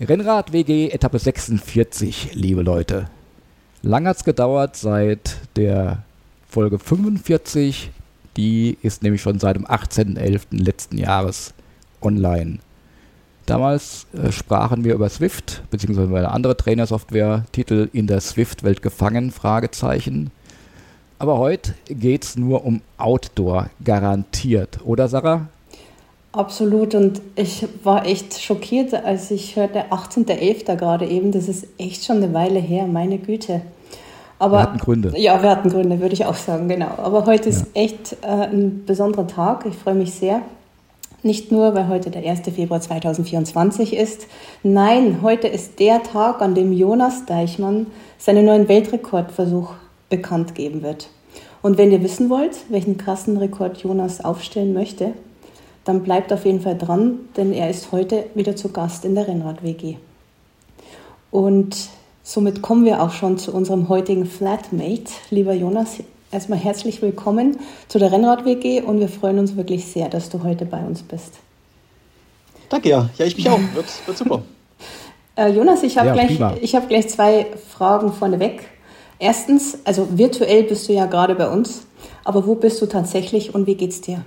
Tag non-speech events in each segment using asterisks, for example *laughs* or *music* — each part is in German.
Rennrad WG Etappe 46, liebe Leute. Lang hat es gedauert seit der Folge 45. Die ist nämlich schon seit dem 18.11. letzten Jahres online. Damals äh, sprachen wir über Swift, beziehungsweise über eine andere Trainersoftware, Titel in der Swift-Welt gefangen, Fragezeichen. Aber heute geht es nur um Outdoor, garantiert, oder Sarah? Absolut und ich war echt schockiert, als ich hörte 18.11. gerade eben, das ist echt schon eine Weile her, meine Güte. Aber, wir hatten Gründe. Ja, wir hatten Gründe, würde ich auch sagen, genau. Aber heute ist ja. echt äh, ein besonderer Tag, ich freue mich sehr. Nicht nur, weil heute der 1. Februar 2024 ist. Nein, heute ist der Tag, an dem Jonas Deichmann seinen neuen Weltrekordversuch bekannt geben wird. Und wenn ihr wissen wollt, welchen krassen Rekord Jonas aufstellen möchte, dann bleibt auf jeden Fall dran, denn er ist heute wieder zu Gast in der Rennrad-WG. Und somit kommen wir auch schon zu unserem heutigen Flatmate. Lieber Jonas, erstmal herzlich willkommen zu der Rennrad-WG und wir freuen uns wirklich sehr, dass du heute bei uns bist. Danke, ja. Ja, ich mich auch. Wird, wird super. *laughs* äh, Jonas, ich habe ja, gleich, hab gleich zwei Fragen vorneweg. Erstens, also virtuell bist du ja gerade bei uns, aber wo bist du tatsächlich und wie geht's dir?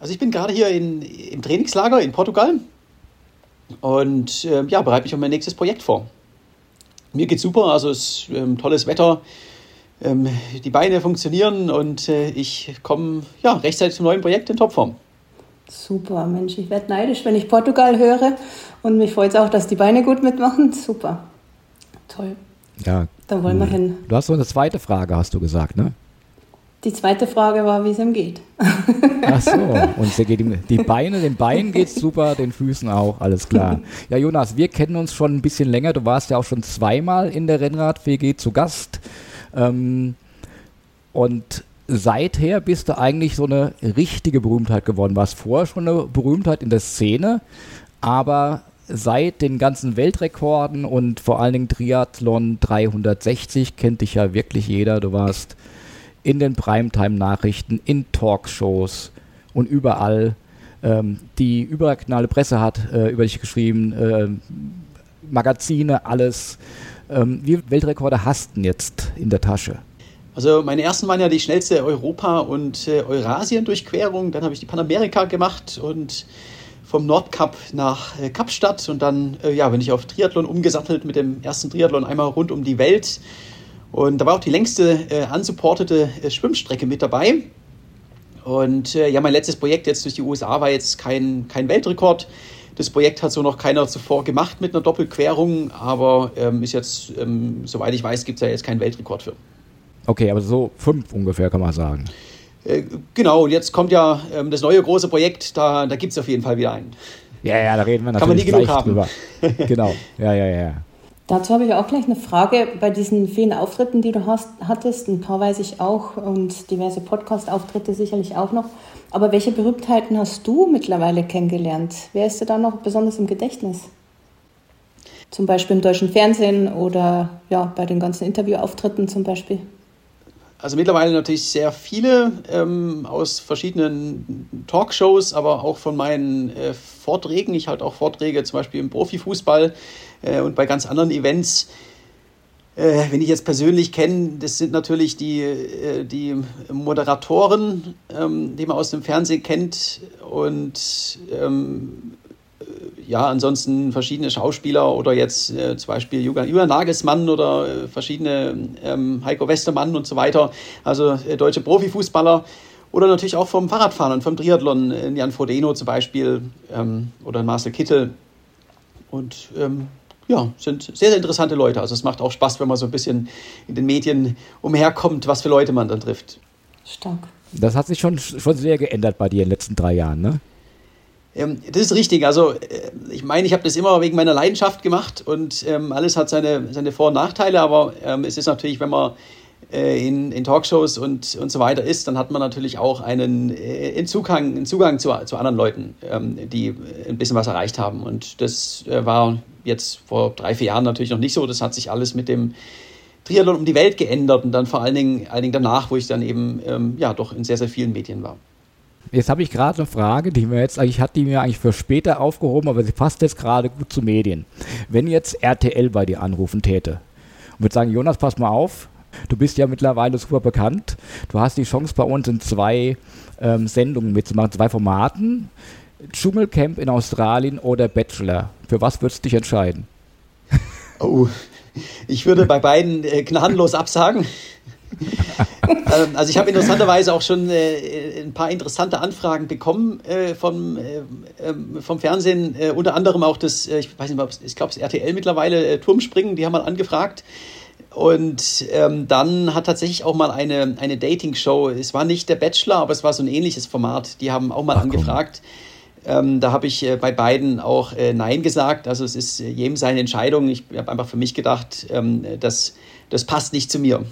Also ich bin gerade hier in, im Trainingslager in Portugal und äh, ja, bereite mich auf mein nächstes Projekt vor. Mir geht's super, also es ist ähm, tolles Wetter, ähm, die Beine funktionieren und äh, ich komme ja, rechtzeitig zum neuen Projekt in Topform. Super, Mensch, ich werde neidisch, wenn ich Portugal höre und mich freut es auch, dass die Beine gut mitmachen. *laughs* Super, toll. Ja, da wollen cool. wir hin. Du hast so eine zweite Frage, hast du gesagt, ne? Die zweite Frage war, wie es ihm geht. Ach so, *laughs* und geht ihm, die Beine, den Beinen geht es super, den Füßen auch, alles klar. Ja, Jonas, wir kennen uns schon ein bisschen länger. Du warst ja auch schon zweimal in der Rennrad-WG zu Gast. Ähm, und seither bist du eigentlich so eine richtige Berühmtheit geworden. Warst vorher schon eine Berühmtheit in der Szene, aber seit den ganzen Weltrekorden und vor allen Dingen Triathlon 360 kennt dich ja wirklich jeder. Du warst in den Primetime-Nachrichten, in Talkshows und überall. Ähm, die überknalle Presse hat äh, über dich geschrieben, äh, Magazine, alles. Ähm, wie Weltrekorde hast du jetzt in der Tasche? Also meine ersten waren ja die schnellste Europa- und äh, Eurasien-Durchquerung. Dann habe ich die Panamerika gemacht und vom Nordkap nach äh, Kapstadt und dann äh, ja, bin ich auf Triathlon umgesattelt mit dem ersten Triathlon einmal rund um die Welt und da war auch die längste äh, unsupportete äh, Schwimmstrecke mit dabei. Und äh, ja, mein letztes Projekt jetzt durch die USA war jetzt kein, kein Weltrekord. Das Projekt hat so noch keiner zuvor gemacht mit einer Doppelquerung, aber ähm, ist jetzt, ähm, soweit ich weiß, gibt es ja jetzt keinen Weltrekord für. Okay, aber so fünf ungefähr kann man sagen. Äh, genau, und jetzt kommt ja ähm, das neue große Projekt, da, da gibt es auf jeden Fall wieder einen. Ja, ja, da reden wir natürlich Kann man nie genug haben. drüber. *laughs* genau, ja, ja, ja. Dazu habe ich auch gleich eine Frage. Bei diesen vielen Auftritten, die du hast, hattest, ein paar weiß ich auch und diverse Podcast-Auftritte sicherlich auch noch. Aber welche Berühmtheiten hast du mittlerweile kennengelernt? Wer ist dir da noch besonders im Gedächtnis? Zum Beispiel im deutschen Fernsehen oder ja, bei den ganzen Interviewauftritten zum Beispiel? Also mittlerweile natürlich sehr viele ähm, aus verschiedenen Talkshows, aber auch von meinen äh, Vorträgen. Ich halte auch Vorträge zum Beispiel im Profifußball äh, und bei ganz anderen Events. Äh, wenn ich jetzt persönlich kenne, das sind natürlich die, äh, die Moderatoren, ähm, die man aus dem Fernsehen kennt und ähm, äh, ja, ansonsten verschiedene Schauspieler oder jetzt äh, zum Beispiel Julian Nagelsmann oder äh, verschiedene ähm, Heiko Westermann und so weiter, also äh, deutsche Profifußballer. Oder natürlich auch vom Fahrradfahren und vom Triathlon, äh, Jan Frodeno zum Beispiel ähm, oder Marcel Kittel. Und ähm, ja, sind sehr, sehr interessante Leute. Also es macht auch Spaß, wenn man so ein bisschen in den Medien umherkommt, was für Leute man dann trifft. Stark. Das hat sich schon, schon sehr geändert bei dir in den letzten drei Jahren, ne? Ähm, das ist richtig. Also äh, ich meine, ich habe das immer wegen meiner Leidenschaft gemacht und ähm, alles hat seine, seine Vor- und Nachteile, aber ähm, es ist natürlich, wenn man äh, in, in Talkshows und, und so weiter ist, dann hat man natürlich auch einen, äh, einen Zugang, einen Zugang zu, zu anderen Leuten, die ein bisschen was erreicht haben. Und das war jetzt vor drei, vier Jahren natürlich noch nicht so. Das hat sich alles mit dem Triathlon um die Welt geändert und dann vor allen Dingen, allen Dingen danach, wo ich dann eben ja doch in sehr, sehr vielen Medien war. Jetzt habe ich gerade eine Frage, die mir jetzt eigentlich hat die mir eigentlich für später aufgehoben, aber sie passt jetzt gerade gut zu Medien. Wenn jetzt RTL bei dir anrufen täte und würde sagen, Jonas, pass mal auf, du bist ja mittlerweile super bekannt, du hast die Chance bei uns in zwei ähm, Sendungen mitzumachen, zwei Formaten, Dschungelcamp in Australien oder Bachelor. Für was würdest du dich entscheiden? Oh, ich würde bei beiden äh, gnadenlos absagen. *laughs* ähm, also ich habe interessanterweise auch schon äh, ein paar interessante Anfragen bekommen äh, vom, äh, ähm, vom Fernsehen, äh, unter anderem auch das, äh, ich weiß nicht, ich glaube das RTL mittlerweile, Turmspringen, die haben mal angefragt. Und ähm, dann hat tatsächlich auch mal eine, eine Dating-Show, es war nicht der Bachelor, aber es war so ein ähnliches Format, die haben auch mal Ach, angefragt. Ähm, da habe ich äh, bei beiden auch äh, Nein gesagt. Also es ist jedem seine Entscheidung. Ich habe einfach für mich gedacht, ähm, das, das passt nicht zu mir.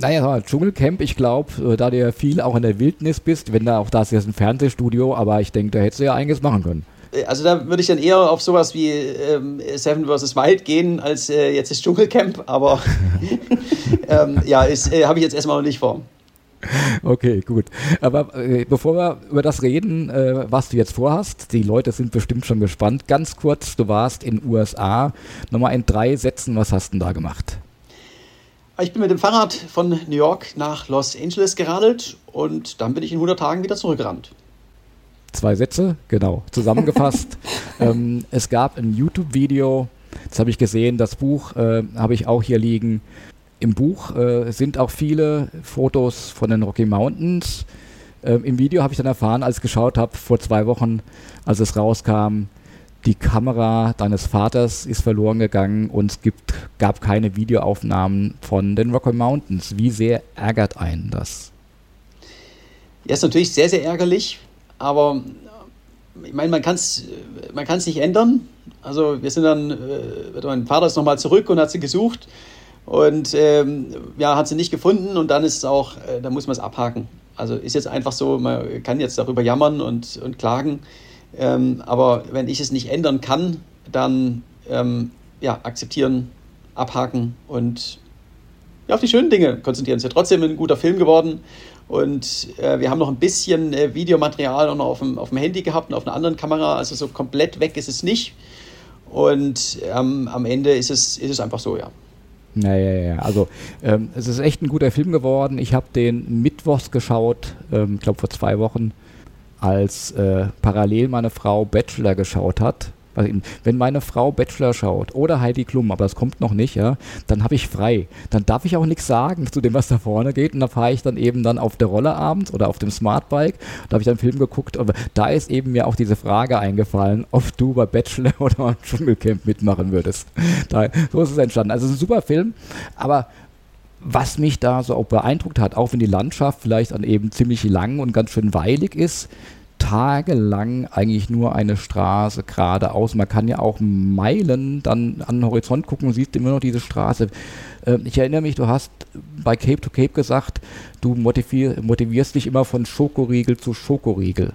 Naja, Dschungelcamp, ich glaube, äh, da du ja viel auch in der Wildnis bist, wenn da auch das ist ein Fernsehstudio, aber ich denke, da hättest du ja einiges machen können. Äh, also da würde ich dann eher auf sowas wie ähm, Seven vs. Wild gehen, als äh, jetzt das Dschungelcamp, aber *laughs* *laughs* ähm, ja, äh, habe ich jetzt erstmal noch nicht vor. Okay, gut. Aber äh, bevor wir über das reden, äh, was du jetzt vorhast, die Leute sind bestimmt schon gespannt. Ganz kurz, du warst in den USA. Nochmal in drei Sätzen, was hast du da gemacht? Ich bin mit dem Fahrrad von New York nach Los Angeles geradelt und dann bin ich in 100 Tagen wieder zurückgerannt. Zwei Sätze, genau, zusammengefasst. *laughs* ähm, es gab ein YouTube-Video, das habe ich gesehen, das Buch äh, habe ich auch hier liegen. Im Buch äh, sind auch viele Fotos von den Rocky Mountains. Ähm, Im Video habe ich dann erfahren, als ich geschaut habe, vor zwei Wochen, als es rauskam, die Kamera deines Vaters ist verloren gegangen und es gibt, gab keine Videoaufnahmen von den Rocky Mountains. Wie sehr ärgert einen das? Ja, ist natürlich sehr, sehr ärgerlich, aber ich meine, man kann es man kann's nicht ändern. Also wir sind dann, äh, mein Vater ist nochmal zurück und hat sie gesucht und ähm, ja, hat sie nicht gefunden und dann ist es auch, äh, da muss man es abhaken. Also ist jetzt einfach so, man kann jetzt darüber jammern und, und klagen. Ähm, aber wenn ich es nicht ändern kann, dann ähm, ja, akzeptieren, abhaken und ja, auf die schönen Dinge konzentrieren. Es ist ja trotzdem ein guter Film geworden. Und äh, wir haben noch ein bisschen äh, Videomaterial noch auf dem, auf dem Handy gehabt und auf einer anderen Kamera. Also so komplett weg ist es nicht. Und ähm, am Ende ist es, ist es einfach so, ja. Naja, ja, ja. Also ähm, es ist echt ein guter Film geworden. Ich habe den Mittwochs geschaut, ähm, ich glaube vor zwei Wochen als äh, parallel meine Frau Bachelor geschaut hat, wenn meine Frau Bachelor schaut oder Heidi Klum, aber das kommt noch nicht, ja, dann habe ich frei. Dann darf ich auch nichts sagen *laughs* zu dem, was da vorne geht. Und da fahre ich dann eben dann auf der Rolle abends oder auf dem Smartbike. Da habe ich dann einen Film geguckt. Aber da ist eben mir auch diese Frage eingefallen, ob du bei Bachelor *laughs* oder beim Dschungelcamp mitmachen würdest. Da, so ist es entstanden. Also ein super Film, aber was mich da so auch beeindruckt hat, auch wenn die Landschaft vielleicht dann eben ziemlich lang und ganz schön weilig ist, tagelang eigentlich nur eine Straße geradeaus. Man kann ja auch Meilen dann an den Horizont gucken und sieht immer noch diese Straße. Äh, ich erinnere mich, du hast bei Cape to Cape gesagt, du motivier, motivierst dich immer von Schokoriegel zu Schokoriegel.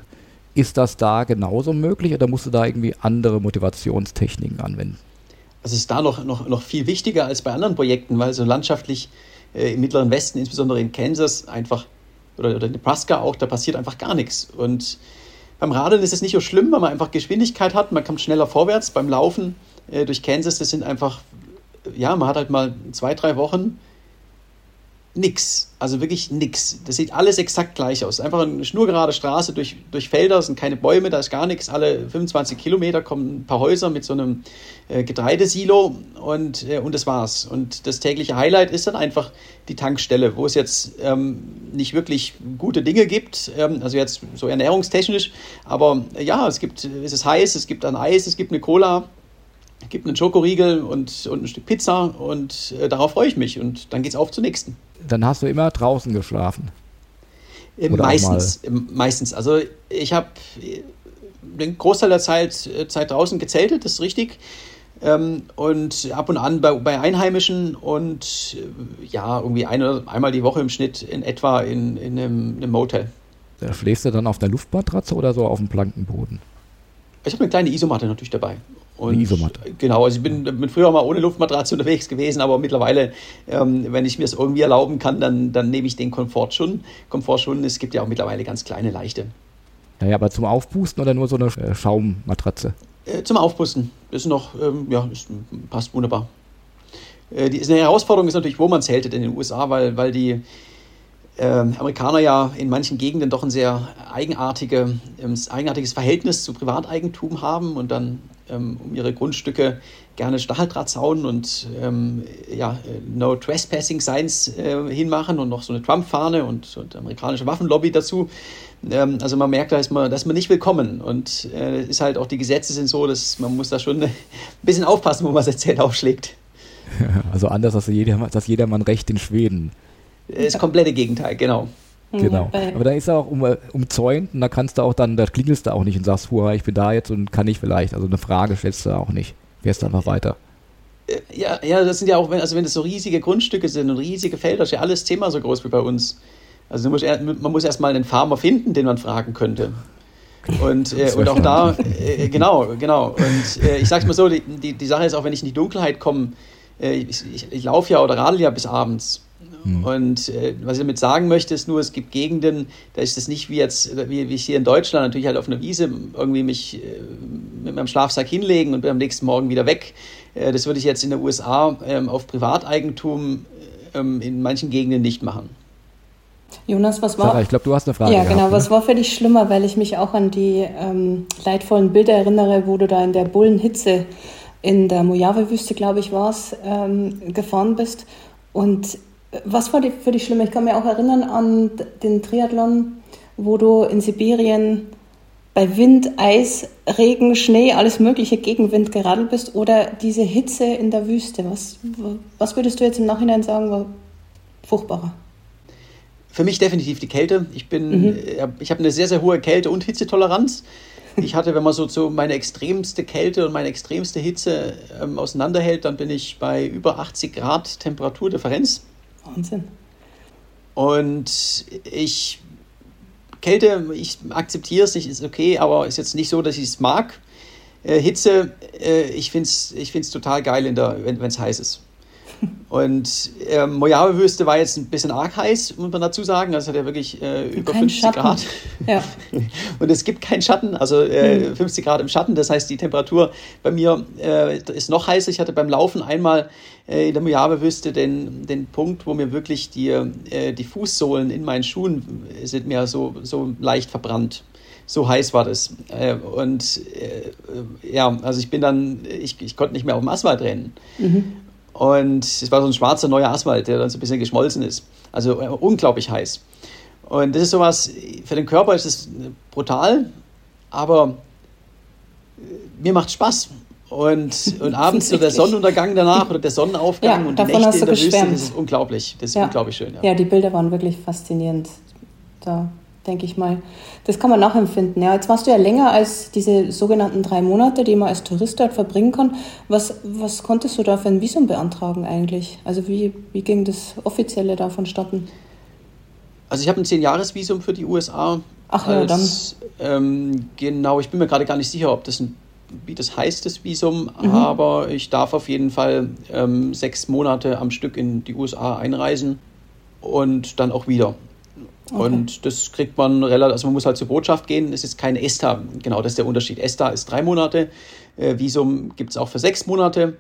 Ist das da genauso möglich oder musst du da irgendwie andere Motivationstechniken anwenden? Also es ist da noch, noch, noch viel wichtiger als bei anderen Projekten, weil so landschaftlich äh, im Mittleren Westen, insbesondere in Kansas, einfach oder, oder Nebraska auch, da passiert einfach gar nichts. Und beim Radeln ist es nicht so schlimm, weil man einfach Geschwindigkeit hat, man kommt schneller vorwärts. Beim Laufen äh, durch Kansas, das sind einfach, ja, man hat halt mal zwei, drei Wochen nix. Also wirklich nix. Das sieht alles exakt gleich aus. Einfach eine schnurgerade Straße durch, durch Felder, sind keine Bäume, da ist gar nichts. Alle 25 Kilometer kommen ein paar Häuser mit so einem äh, Getreidesilo und, äh, und das war's. Und das tägliche Highlight ist dann einfach die Tankstelle, wo es jetzt ähm, nicht wirklich gute Dinge gibt, ähm, also jetzt so ernährungstechnisch, aber äh, ja, es gibt, es ist heiß, es gibt ein Eis, es gibt eine Cola, gibt einen Schokoriegel und, und ein Stück Pizza und äh, darauf freue ich mich und dann geht's auf zur nächsten dann hast du immer draußen geschlafen. Äh, Oder meistens, äh, meistens. Also ich habe äh, den Großteil der Zeit, Zeit draußen gezeltet, das ist richtig. Ähm, und ab und an bei, bei Einheimischen und ja, irgendwie eine, einmal die Woche im Schnitt in etwa in, in einem, einem Motel. Da schläfst du dann auf der Luftmatratze oder so auf dem Plankenboden? Ich habe eine kleine Isomatte natürlich dabei. Und, Isomatte. Genau, also ich bin, bin, früher mal ohne Luftmatratze unterwegs gewesen, aber mittlerweile, ähm, wenn ich mir es irgendwie erlauben kann, dann, dann nehme ich den Komfort schon. Komfort schon. Es gibt ja auch mittlerweile ganz kleine, leichte. Naja, aber zum Aufpusten oder nur so eine äh, Schaummatratze? Äh, zum Aufpusten. Ist noch, ähm, ja, ist, passt wunderbar. Äh, die, eine Herausforderung ist natürlich, wo man zeltet in den USA, weil, weil die äh, Amerikaner ja in manchen Gegenden doch ein sehr eigenartige, ähm, eigenartiges Verhältnis zu Privateigentum haben und dann ähm, um ihre Grundstücke gerne Stacheldrahtzaun und ähm, ja, No Trespassing Signs äh, hinmachen und noch so eine Trump-Fahne und, und amerikanische Waffenlobby dazu. Ähm, also man merkt, da ist man, da ist man nicht willkommen und äh, ist halt auch die Gesetze sind so, dass man muss da schon *laughs* ein bisschen aufpassen, wo man sein Zelt aufschlägt. *laughs* Also anders als jeder, das jedermann Recht in Schweden. Das komplette Gegenteil, genau. Genau. Aber da ist er auch um, umzäunt und da kannst du auch dann, da klingelst du auch nicht und sagst, Hurra, ich bin da jetzt und kann ich vielleicht. Also eine Frage stellst du auch nicht. Fährst einfach weiter. Äh, ja, ja, das sind ja auch, also wenn es so riesige Grundstücke sind und riesige Felder, ist ja alles zehnmal so groß wie bei uns. Also muss, man muss erstmal einen Farmer finden, den man fragen könnte. Und, äh, und auch da, äh, genau, genau. Und äh, ich sag's mal so, die, die, die Sache ist auch, wenn ich in die Dunkelheit komme, äh, ich, ich, ich laufe ja oder radel ja bis abends. Mhm. Und äh, was ich damit sagen möchte, ist nur, es gibt Gegenden, da ist es nicht wie jetzt, wie, wie ich hier in Deutschland, natürlich halt auf einer Wiese irgendwie mich äh, mit meinem Schlafsack hinlegen und bin am nächsten Morgen wieder weg. Äh, das würde ich jetzt in den USA ähm, auf Privateigentum ähm, in manchen Gegenden nicht machen. Jonas, was war? Sarah, ich glaube, du hast eine Frage. Ja, gehabt, genau. Ne? Was war für dich schlimmer, weil ich mich auch an die ähm, leidvollen Bilder erinnere, wo du da in der Bullenhitze in der Mojave-Wüste, glaube ich, war es, ähm, gefahren bist. Und was war die, für dich schlimm? Ich kann mich auch erinnern an den Triathlon, wo du in Sibirien bei Wind, Eis, Regen, Schnee, alles mögliche Gegenwind geradelt bist oder diese Hitze in der Wüste. Was, was würdest du jetzt im Nachhinein sagen, war furchtbarer? Für mich definitiv die Kälte. Ich bin, mhm. Äh, ich habe eine sehr, sehr hohe Kälte- und Hitzetoleranz. Ich hatte, wenn man so, so meine extremste Kälte und meine extremste Hitze ähm, auseinanderhält, dann bin ich bei über 80 Grad Temperaturdifferenz. Wahnsinn. Und ich, Kälte, ich akzeptiere es nicht, ist okay, aber ist jetzt nicht so, dass ich es mag. Äh, Hitze, äh, ich finde es ich find's total geil, wenn es heiß ist. Und äh, Mojave-Wüste war jetzt ein bisschen arg heiß, muss man dazu sagen. Also hat ja wirklich äh, über Kein 50 Schatten. Grad. *laughs* Ja. *laughs* Und es gibt keinen Schatten, also äh, mhm. 50 Grad im Schatten. Das heißt, die Temperatur bei mir äh, ist noch heißer. Ich hatte beim Laufen einmal äh, in der Mojave-Wüste den, den Punkt, wo mir wirklich die, äh, die Fußsohlen in meinen Schuhen sind mir so, so leicht verbrannt so heiß war das. und ja, also ich bin dann, ich, ich konnte nicht mehr auf dem Asphalt rennen. Mhm. Und es war so ein schwarzer neuer Asphalt, der dann so ein bisschen geschmolzen ist. Also äh, unglaublich heiß. Und das ist sowas, für den Körper ist es brutal, aber äh, mir macht Spaß. Und, und *laughs* abends so der Sonnenuntergang danach oder der Sonnenaufgang ja, und die Nächte in der Wüste, das ist unglaublich. Das ist ja. unglaublich schön. Ja. ja, die Bilder waren wirklich faszinierend. Da denke ich mal. Das kann man nachempfinden. Ja, jetzt warst du ja länger als diese sogenannten drei Monate, die man als Tourist dort verbringen kann. Was, was konntest du da für ein Visum beantragen eigentlich? Also wie, wie ging das Offizielle da vonstatten? Also ich habe ein Zehn-Jahres-Visum für die USA. Ach ja, als, dann. Ähm, genau, ich bin mir gerade gar nicht sicher, ob das ein, wie das heißt, das Visum, mhm. aber ich darf auf jeden Fall ähm, sechs Monate am Stück in die USA einreisen und dann auch wieder. Okay. Und das kriegt man relativ, also man muss halt zur Botschaft gehen. Es ist kein ESTA, genau das ist der Unterschied. ESTA ist drei Monate, äh, Visum gibt es auch für sechs Monate.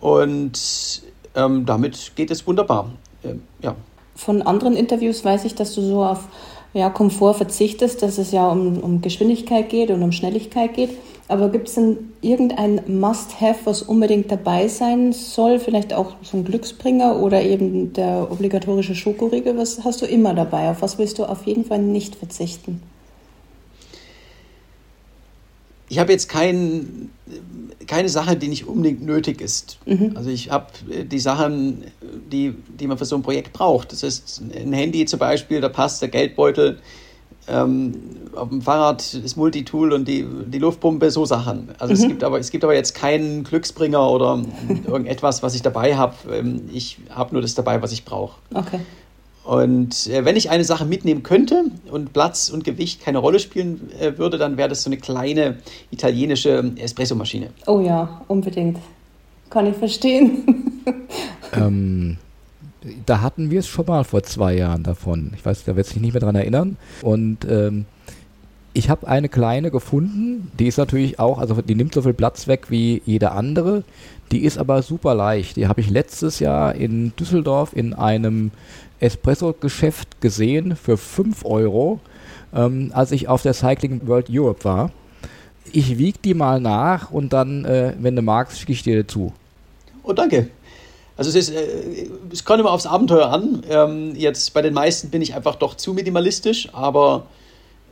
Und ähm, damit geht es wunderbar. Äh, ja. Von anderen Interviews weiß ich, dass du so auf ja, Komfort verzichtest, dass es ja um, um Geschwindigkeit geht und um Schnelligkeit geht. Aber gibt es denn irgendein Must-Have, was unbedingt dabei sein soll? Vielleicht auch so ein Glücksbringer oder eben der obligatorische Schokoriegel? Was hast du immer dabei? Auf was willst du auf jeden Fall nicht verzichten? Ich habe jetzt kein, keine Sache, die nicht unbedingt nötig ist. Mhm. Also ich habe äh, die Sachen, die, die man für so ein Projekt braucht. Das ist ein Handy zum Beispiel, da passt der Geldbeutel, ähm, auf dem Fahrrad das Multitool und die, die Luftpumpe, so Sachen. Also mhm. es, gibt aber, es gibt aber jetzt keinen Glücksbringer oder irgendetwas, was ich dabei habe. Ähm, ich habe nur das dabei, was ich brauche. Okay. Und äh, wenn ich eine Sache mitnehmen könnte und Platz und Gewicht keine Rolle spielen äh, würde, dann wäre das so eine kleine italienische Espressomaschine. Oh ja, unbedingt. Kann ich verstehen. ähm, *laughs* da hatten wir es schon mal vor zwei Jahren davon. Ich weiß, da wird sich nicht mehr dran erinnern. Und ähm, ich habe eine kleine gefunden, die ist natürlich auch, also die nimmt so viel Platz weg wie jede andere. Die ist aber super leicht. Die habe ich letztes Jahr in Düsseldorf in einem Espresso-Geschäft gesehen für 5 Euro, ähm, als ich auf der Cycling World Europe war. Ich wiege die mal nach und dann, äh, wenn du magst, schicke ich dir zu. Oh, danke. Also es, ist, äh, es kommt immer aufs Abenteuer an. Ähm, jetzt bei den meisten bin ich einfach doch zu minimalistisch, aber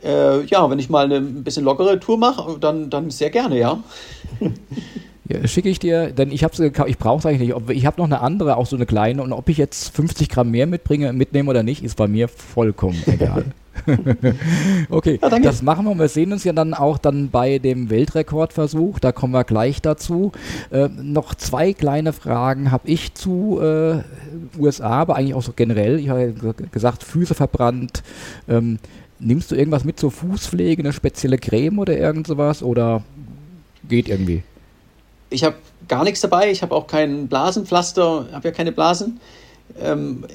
äh, ja, wenn ich mal eine ein bisschen lockere Tour mache, dann, dann sehr gerne, ja. *laughs* Ja, schicke ich dir, denn ich habe ich brauche es eigentlich nicht. Ich habe noch eine andere, auch so eine kleine, und ob ich jetzt 50 Gramm mehr mitbringe, mitnehme oder nicht, ist bei mir vollkommen egal. *laughs* *laughs* okay, ja, das machen wir. Wir sehen uns ja dann auch dann bei dem Weltrekordversuch. Da kommen wir gleich dazu. Äh, noch zwei kleine Fragen habe ich zu äh, USA, aber eigentlich auch so generell. Ich habe gesagt, Füße verbrannt. Ähm, nimmst du irgendwas mit zur Fußpflege, eine spezielle Creme oder irgend sowas? Oder geht irgendwie? ich habe gar nichts dabei. Ich habe auch kein Blasenpflaster, habe ja keine Blasen. Ähm,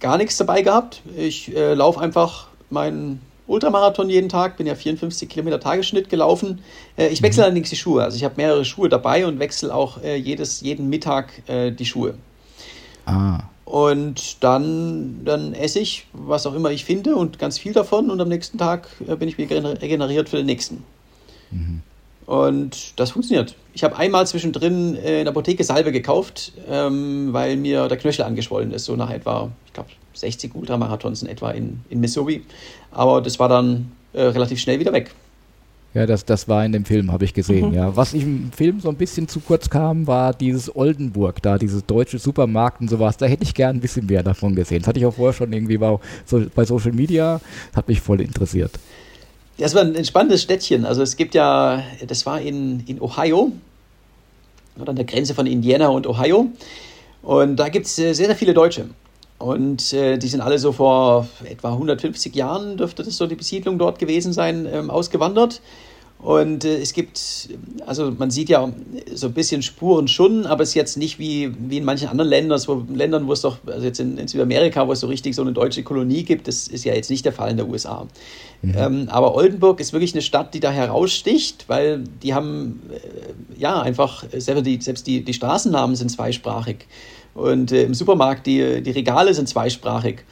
gar nichts dabei gehabt. Ich äh, laufe einfach meinen Ultramarathon jeden Tag, bin ja 54 Kilometer Tagesschnitt gelaufen. Äh, ich wechsle mhm. allerdings die Schuhe. Also ich habe mehrere Schuhe dabei und wechsle auch äh, jedes, jeden Mittag äh, die Schuhe. Ah. Und dann, dann esse ich, was auch immer ich finde und ganz viel davon und am nächsten Tag bin ich wieder regeneriert für den nächsten. Mhm. Und das funktioniert. Ich habe einmal zwischendrin äh, in der Apotheke Salbe gekauft, ähm, weil mir der Knöchel angeschwollen ist, so nach etwa, ich glaube, 60 Ultramarathons in etwa in, in Missouri. Aber das war dann äh, relativ schnell wieder weg. Ja, das, das war in dem Film, habe ich gesehen. Mhm. Ja. Was im Film so ein bisschen zu kurz kam, war dieses Oldenburg, da dieses deutsche Supermarkt und sowas. Da hätte ich gern ein bisschen mehr davon gesehen. Das hatte ich auch vorher schon irgendwie bei, so, bei Social Media, hat mich voll interessiert. Das war ein spannendes Städtchen. Also es gibt ja, das war in, in Ohio, oder an der Grenze von Indiana und Ohio. Und da gibt es äh, sehr, sehr viele Deutsche. Und äh, die sind alle so vor etwa 150 Jahren, dürfte das so die Besiedlung dort gewesen sein, ähm, ausgewandert. Und äh, es gibt, also man sieht ja so ein bisschen Spuren schon, aber es ist jetzt nicht wie, wie in manchen anderen Ländern, wo, Ländern, wo es doch, also jetzt in, in, Südamerika, wo es so richtig so eine deutsche Kolonie gibt, das ist ja jetzt nicht der Fall in der USA. Mhm. Ähm, aber Oldenburg ist wirklich eine Stadt, die da heraussticht, weil die haben äh, ja einfach, selbst die, selbst die, die Straßennamen sind zweisprachig. Und äh, im Supermarkt, die, die Regale sind zweisprachig.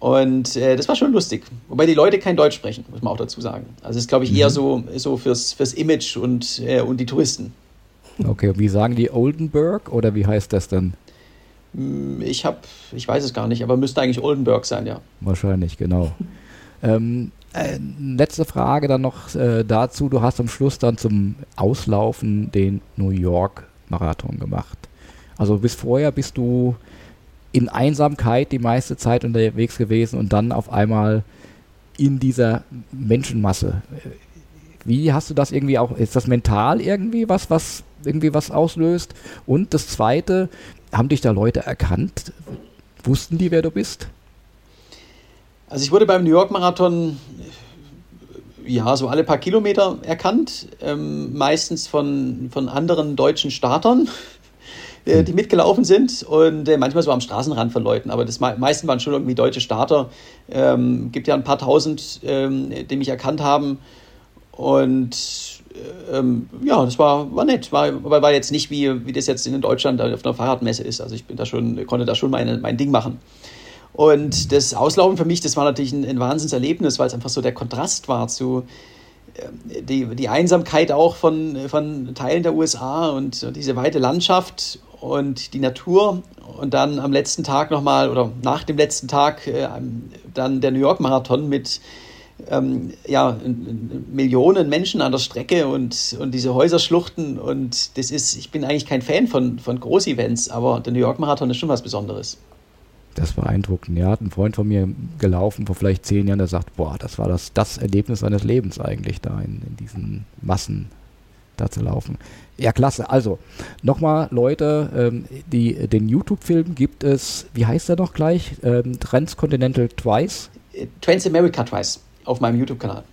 Und äh, das war schon lustig. Wobei die Leute kein Deutsch sprechen, muss man auch dazu sagen. Also es ist, glaube ich, eher mhm. so, so fürs, fürs Image und, äh, und die Touristen. Okay, wie sagen die Oldenburg oder wie heißt das dann? Hm, ich habe, ich weiß es gar nicht, aber müsste eigentlich Oldenburg sein, ja. Wahrscheinlich, genau. *laughs* ähm, äh, letzte Frage dann noch äh, dazu. Du hast am Schluss dann zum Auslaufen den New York Marathon gemacht. Also bis vorher bist du in Einsamkeit die meiste Zeit unterwegs gewesen und dann auf einmal in dieser Menschenmasse. Wie hast du das irgendwie auch, ist das mental irgendwie was, was irgendwie was auslöst? Und das zweite, haben dich da Leute erkannt? Wussten die, wer du bist? Also ich wurde beim New York Marathon ja so alle paar Kilometer erkannt, ähm, meistens von, von anderen deutschen Startern *laughs* äh, die mitgelaufen sind und äh, manchmal so am Straßenrand von Leuten. Aber das me meisten waren schon irgendwie deutsche Starter. Ähm, gibt ja ein paar tausend, ähm, die mich erkannt haben. Und ähm, ja, das war, war nett. War, aber war jetzt nicht wie, wie das jetzt in Deutschland auf einer Fahrradmesse ist. Also ich bin da schon, konnte da schon meine, mein Ding machen. Und das Auslaufen für mich, das war natürlich ein, ein Wahnsinnserlebnis, weil es einfach so der Kontrast war zu ähm, die, die Einsamkeit auch von, von Teilen der USA und diese weite Landschaft und die Natur und dann am letzten Tag nochmal oder nach dem letzten Tag äh, dann der New York Marathon mit ähm, ja, Millionen Menschen an der Strecke und, und diese Häuserschluchten und das ist, ich bin eigentlich kein Fan von, von Großevents, aber der New York Marathon ist schon was Besonderes. Das war beeindruckend. Ja, hat ein Freund von mir gelaufen vor vielleicht zehn Jahren, der sagt, boah, das war das, das Erlebnis seines Lebens eigentlich da in, in diesen Massen da zu laufen. Ja, klasse. Also, nochmal, Leute, ähm, die, den YouTube-Film gibt es, wie heißt er noch gleich? Ähm, Transcontinental Twice? Transamerica Twice auf meinem YouTube-Kanal.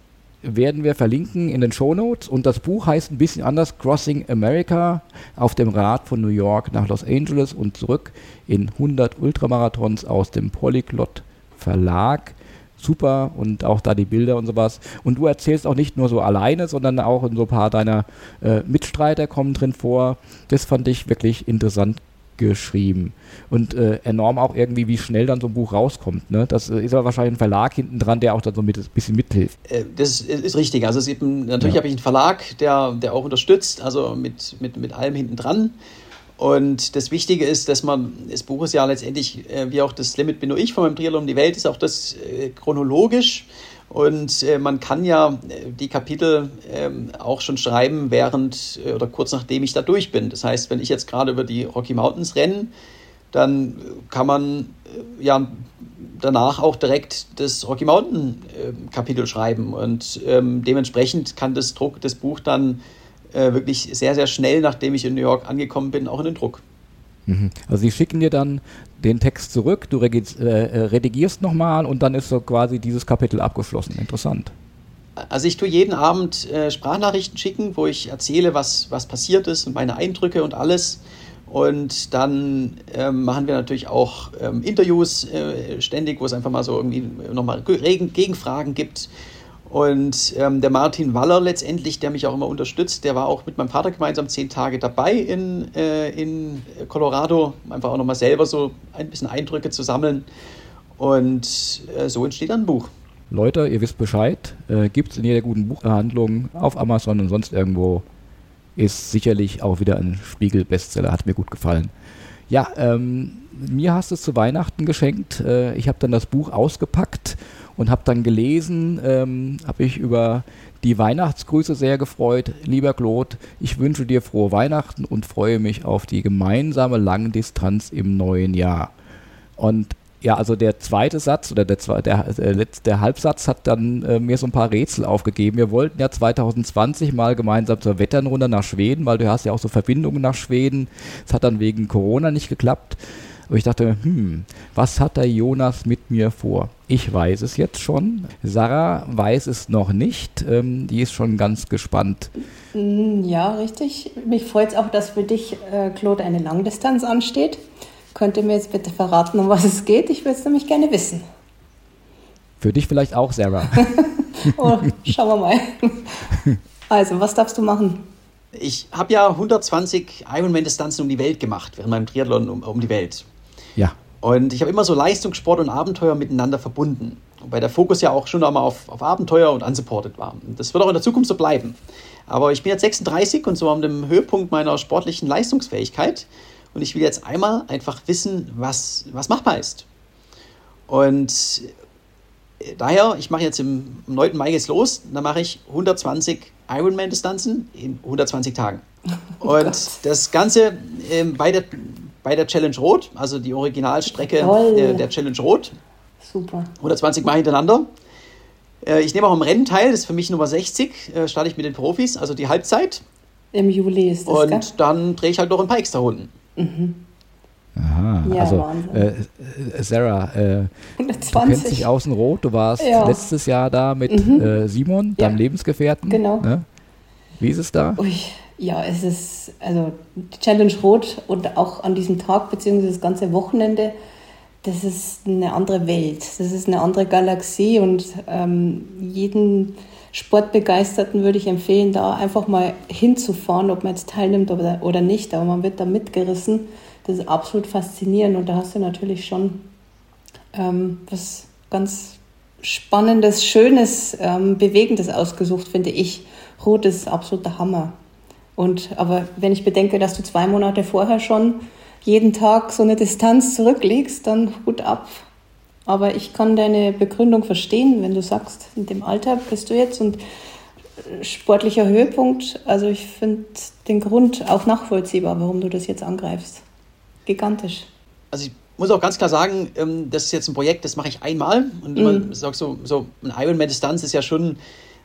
Werden wir verlinken in den Shownotes. Und das Buch heißt ein bisschen anders: Crossing America auf dem Rad von New York nach Los Angeles und zurück in 100 Ultramarathons aus dem Polyglot Verlag super und auch da die Bilder und sowas. Und du erzählst auch nicht nur so alleine, sondern auch in so ein paar deiner äh, Mitstreiter kommen drin vor. Das fand ich wirklich interessant geschrieben. Und äh, enorm auch irgendwie, wie schnell dann so ein Buch rauskommt. Ne? Das äh, ist aber wahrscheinlich ein Verlag hinten dran, der auch dann so mit, ein bisschen mithilft. Äh, das ist richtig. Also es eben, natürlich ja. habe ich einen Verlag, der, der auch unterstützt, also mit, mit, mit allem hinten dran. Und das Wichtige ist, dass man, das Buch ist ja letztendlich, äh, wie auch das Limit bin nur ich von meinem Triathlon um die Welt, ist auch das äh, chronologisch. Und äh, man kann ja äh, die Kapitel ähm, auch schon schreiben, während äh, oder kurz nachdem ich da durch bin. Das heißt, wenn ich jetzt gerade über die Rocky Mountains renne, dann kann man äh, ja danach auch direkt das Rocky Mountain Kapitel schreiben. Und ähm, dementsprechend kann das Druck, das Buch dann äh, wirklich sehr, sehr schnell, nachdem ich in New York angekommen bin, auch in den Druck. Mhm. Also sie schicken dir dann den Text zurück, du äh, äh, redigierst nochmal und dann ist so quasi dieses Kapitel abgeschlossen. Interessant. Also ich tue jeden Abend äh, Sprachnachrichten schicken, wo ich erzähle, was, was passiert ist und meine Eindrücke und alles. Und dann ähm, machen wir natürlich auch ähm, Interviews äh, ständig, wo es einfach mal so irgendwie nochmal Gegenfragen gibt. Und ähm, der Martin Waller letztendlich, der mich auch immer unterstützt, der war auch mit meinem Vater gemeinsam zehn Tage dabei in, äh, in Colorado, einfach auch nochmal selber so ein bisschen Eindrücke zu sammeln. Und äh, so entsteht dann ein Buch. Leute, ihr wisst Bescheid, äh, gibt es in jeder guten Buchhandlung auf Amazon und sonst irgendwo. Ist sicherlich auch wieder ein Spiegel-Bestseller, hat mir gut gefallen. Ja, ähm, mir hast du es zu Weihnachten geschenkt. Äh, ich habe dann das Buch ausgepackt und habe dann gelesen, ähm, habe ich über die Weihnachtsgrüße sehr gefreut. Lieber Claude, ich wünsche dir frohe Weihnachten und freue mich auf die gemeinsame Langdistanz im neuen Jahr. Und ja, also der zweite Satz oder der, der, der, der Halbsatz hat dann äh, mir so ein paar Rätsel aufgegeben. Wir wollten ja 2020 mal gemeinsam zur Wetternrunde nach Schweden, weil du hast ja auch so Verbindungen nach Schweden. Es hat dann wegen Corona nicht geklappt. Und ich dachte, hm, was hat der Jonas mit mir vor? Ich weiß es jetzt schon. Sarah weiß es noch nicht. Ähm, die ist schon ganz gespannt. Mm, ja, richtig. Mich freut es auch, dass für dich, äh, Claude, eine Langdistanz ansteht. Könnt ihr mir jetzt bitte verraten, um was es geht? Ich würde es nämlich gerne wissen. Für dich vielleicht auch, Sarah. *laughs* oh, schauen wir mal. Also, was darfst du machen? Ich habe ja 120 Ironman-Distanzen um die Welt gemacht, während meinem Triathlon um, um die Welt. Ja. Und ich habe immer so Leistungssport und Abenteuer miteinander verbunden. Wobei der Fokus ja auch schon einmal auf, auf Abenteuer und unsupported war. Und das wird auch in der Zukunft so bleiben. Aber ich bin jetzt 36 und so an dem Höhepunkt meiner sportlichen Leistungsfähigkeit. Und ich will jetzt einmal einfach wissen, was, was machbar ist. Und daher, ich mache jetzt im, am 9. Mai geht's los, dann mache ich 120 Ironman-Distanzen in 120 Tagen. *laughs* Oh und Gott. das Ganze äh, bei der bei der Challenge Rot, also die Originalstrecke äh, der Challenge Rot. Super. 120 Mal hintereinander. Äh, ich nehme auch am Rennen teil, das ist für mich Nummer 60, äh, starte ich mit den Profis, also die Halbzeit. Im Juli ist das, Und gell? dann drehe ich halt noch ein paar extra Runden. Mhm. Aha, ja, also äh, äh, Sarah, äh, du kennst dich außen rot, du warst ja. letztes Jahr da mit mhm. äh, Simon, deinem ja. Lebensgefährten. Genau. Ne? Wie ist es da? Ui. Ja, es ist, also die Challenge Rot und auch an diesem Tag, beziehungsweise das ganze Wochenende, das ist eine andere Welt, das ist eine andere Galaxie und ähm, jeden Sportbegeisterten würde ich empfehlen, da einfach mal hinzufahren, ob man jetzt teilnimmt oder, oder nicht, aber man wird da mitgerissen. Das ist absolut faszinierend und da hast du natürlich schon ähm, was ganz Spannendes, Schönes, ähm, Bewegendes ausgesucht, finde ich. Rot ist absoluter Hammer. Und aber wenn ich bedenke, dass du zwei Monate vorher schon jeden Tag so eine Distanz zurücklegst, dann gut ab. Aber ich kann deine Begründung verstehen, wenn du sagst, in dem Alter bist du jetzt und sportlicher Höhepunkt. Also ich finde den Grund auch nachvollziehbar, warum du das jetzt angreifst. Gigantisch. Also ich muss auch ganz klar sagen, ähm, das ist jetzt ein Projekt, das mache ich einmal. Und mm. man sagt so, so ein Ironman-Distanz ist ja schon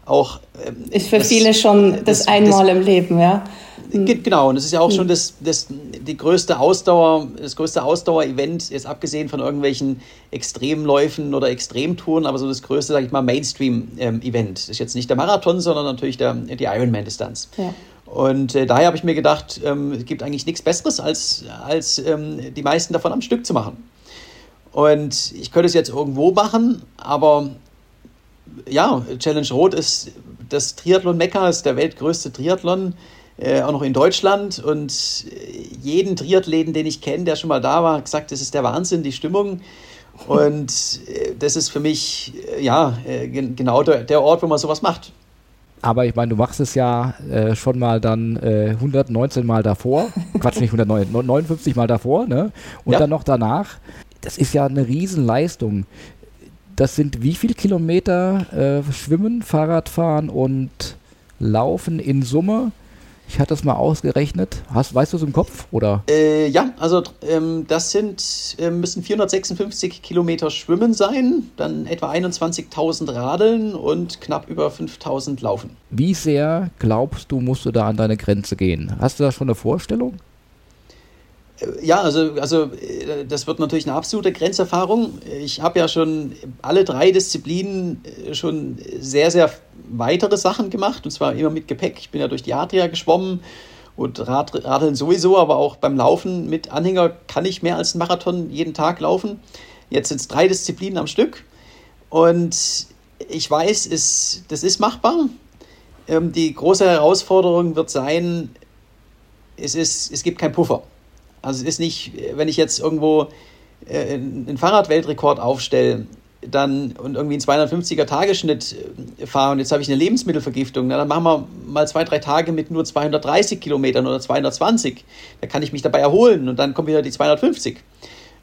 auch. Ähm, ist für das, viele schon das, das einmal das, im Leben, ja. Genau, und es ist ja auch hm. schon das, das, die größte Ausdauer, das größte Ausdauer-Event, jetzt abgesehen von irgendwelchen Extremläufen oder Extremtouren, aber so das größte, sag ich mal, Mainstream-Event. Das ist jetzt nicht der Marathon, sondern natürlich der, die Ironman-Distanz. Ja. Und äh, daher habe ich mir gedacht, ähm, es gibt eigentlich nichts Besseres, als, als ähm, die meisten davon am Stück zu machen. Und ich könnte es jetzt irgendwo machen, aber ja, Challenge Rot ist das Triathlon-Mekka, ist der weltgrößte Triathlon äh, auch noch in Deutschland. Und jeden Triathleten, den ich kenne, der schon mal da war, hat gesagt, das ist der Wahnsinn, die Stimmung. *laughs* Und äh, das ist für mich äh, ja äh, genau der, der Ort, wo man sowas macht. Aber ich meine, du machst es ja äh, schon mal dann äh, 119 Mal davor. *laughs* Quatsch, nicht 159 Mal davor, ne? Und ja. dann noch danach. Das ist ja eine Riesenleistung. Das sind wie viele Kilometer äh, Schwimmen, Fahrradfahren und Laufen in Summe? Ich hatte das mal ausgerechnet. Hast, weißt du es im Kopf? Oder? Äh, ja, also ähm, das sind, äh, müssen 456 Kilometer Schwimmen sein, dann etwa 21.000 Radeln und knapp über 5.000 Laufen. Wie sehr glaubst du, musst du da an deine Grenze gehen? Hast du da schon eine Vorstellung? Ja, also, also äh, das wird natürlich eine absolute Grenzerfahrung. Ich habe ja schon alle drei Disziplinen äh, schon sehr, sehr weitere Sachen gemacht und zwar immer mit Gepäck. Ich bin ja durch die Adria geschwommen und Rad, Radeln sowieso, aber auch beim Laufen mit Anhänger kann ich mehr als einen Marathon jeden Tag laufen. Jetzt sind es drei Disziplinen am Stück und ich weiß, es, das ist machbar. Ähm, die große Herausforderung wird sein, es, ist, es gibt keinen Puffer. Also es ist nicht, wenn ich jetzt irgendwo äh, einen Fahrradweltrekord aufstelle, dann und irgendwie einen 250er Tagesschnitt äh, fahre und jetzt habe ich eine Lebensmittelvergiftung, na, dann machen wir mal zwei, drei Tage mit nur 230 Kilometern oder 220. Da kann ich mich dabei erholen und dann kommen wieder die 250.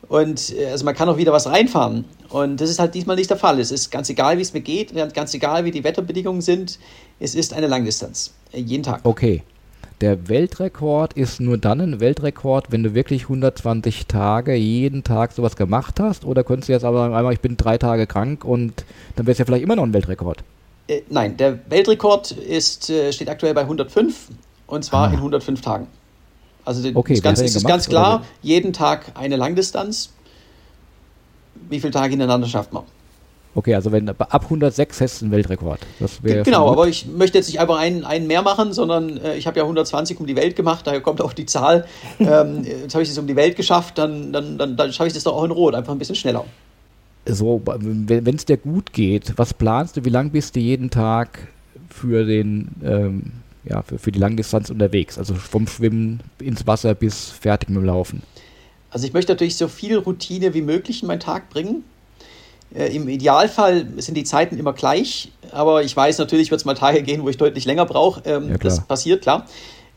Und äh, also man kann auch wieder was reinfahren. Und das ist halt diesmal nicht der Fall. Es ist ganz egal, wie es mir geht, ganz egal, wie die Wetterbedingungen sind. Es ist eine Langdistanz. Jeden Tag. Okay. Der Weltrekord ist nur dann ein Weltrekord, wenn du wirklich 120 Tage jeden Tag sowas gemacht hast? Oder könntest du jetzt aber sagen, einmal, ich bin drei Tage krank und dann wäre es ja vielleicht immer noch ein Weltrekord? Äh, nein, der Weltrekord ist, äh, steht aktuell bei 105 und zwar ah. in 105 Tagen. Also okay, ist ganz, ist ganz klar, jeden Tag eine Langdistanz. Wie viele Tage hintereinander schafft man? Okay, also wenn ab 106 hättest du einen Weltrekord. genau, aber ich möchte jetzt nicht einfach einen, einen mehr machen, sondern äh, ich habe ja 120 um die Welt gemacht, daher kommt auch die Zahl. *laughs* ähm, jetzt habe ich es um die Welt geschafft, dann, dann, dann, dann schaffe ich das doch auch in Rot, einfach ein bisschen schneller. So, wenn es dir gut geht, was planst du, wie lang bist du jeden Tag für den ähm, ja, für, für die Langdistanz unterwegs? Also vom Schwimmen ins Wasser bis fertig mit dem Laufen. Also ich möchte natürlich so viel Routine wie möglich in meinen Tag bringen. Äh, Im Idealfall sind die Zeiten immer gleich, aber ich weiß natürlich, wird es mal Tage gehen, wo ich deutlich länger brauche. Ähm, ja, das passiert, klar.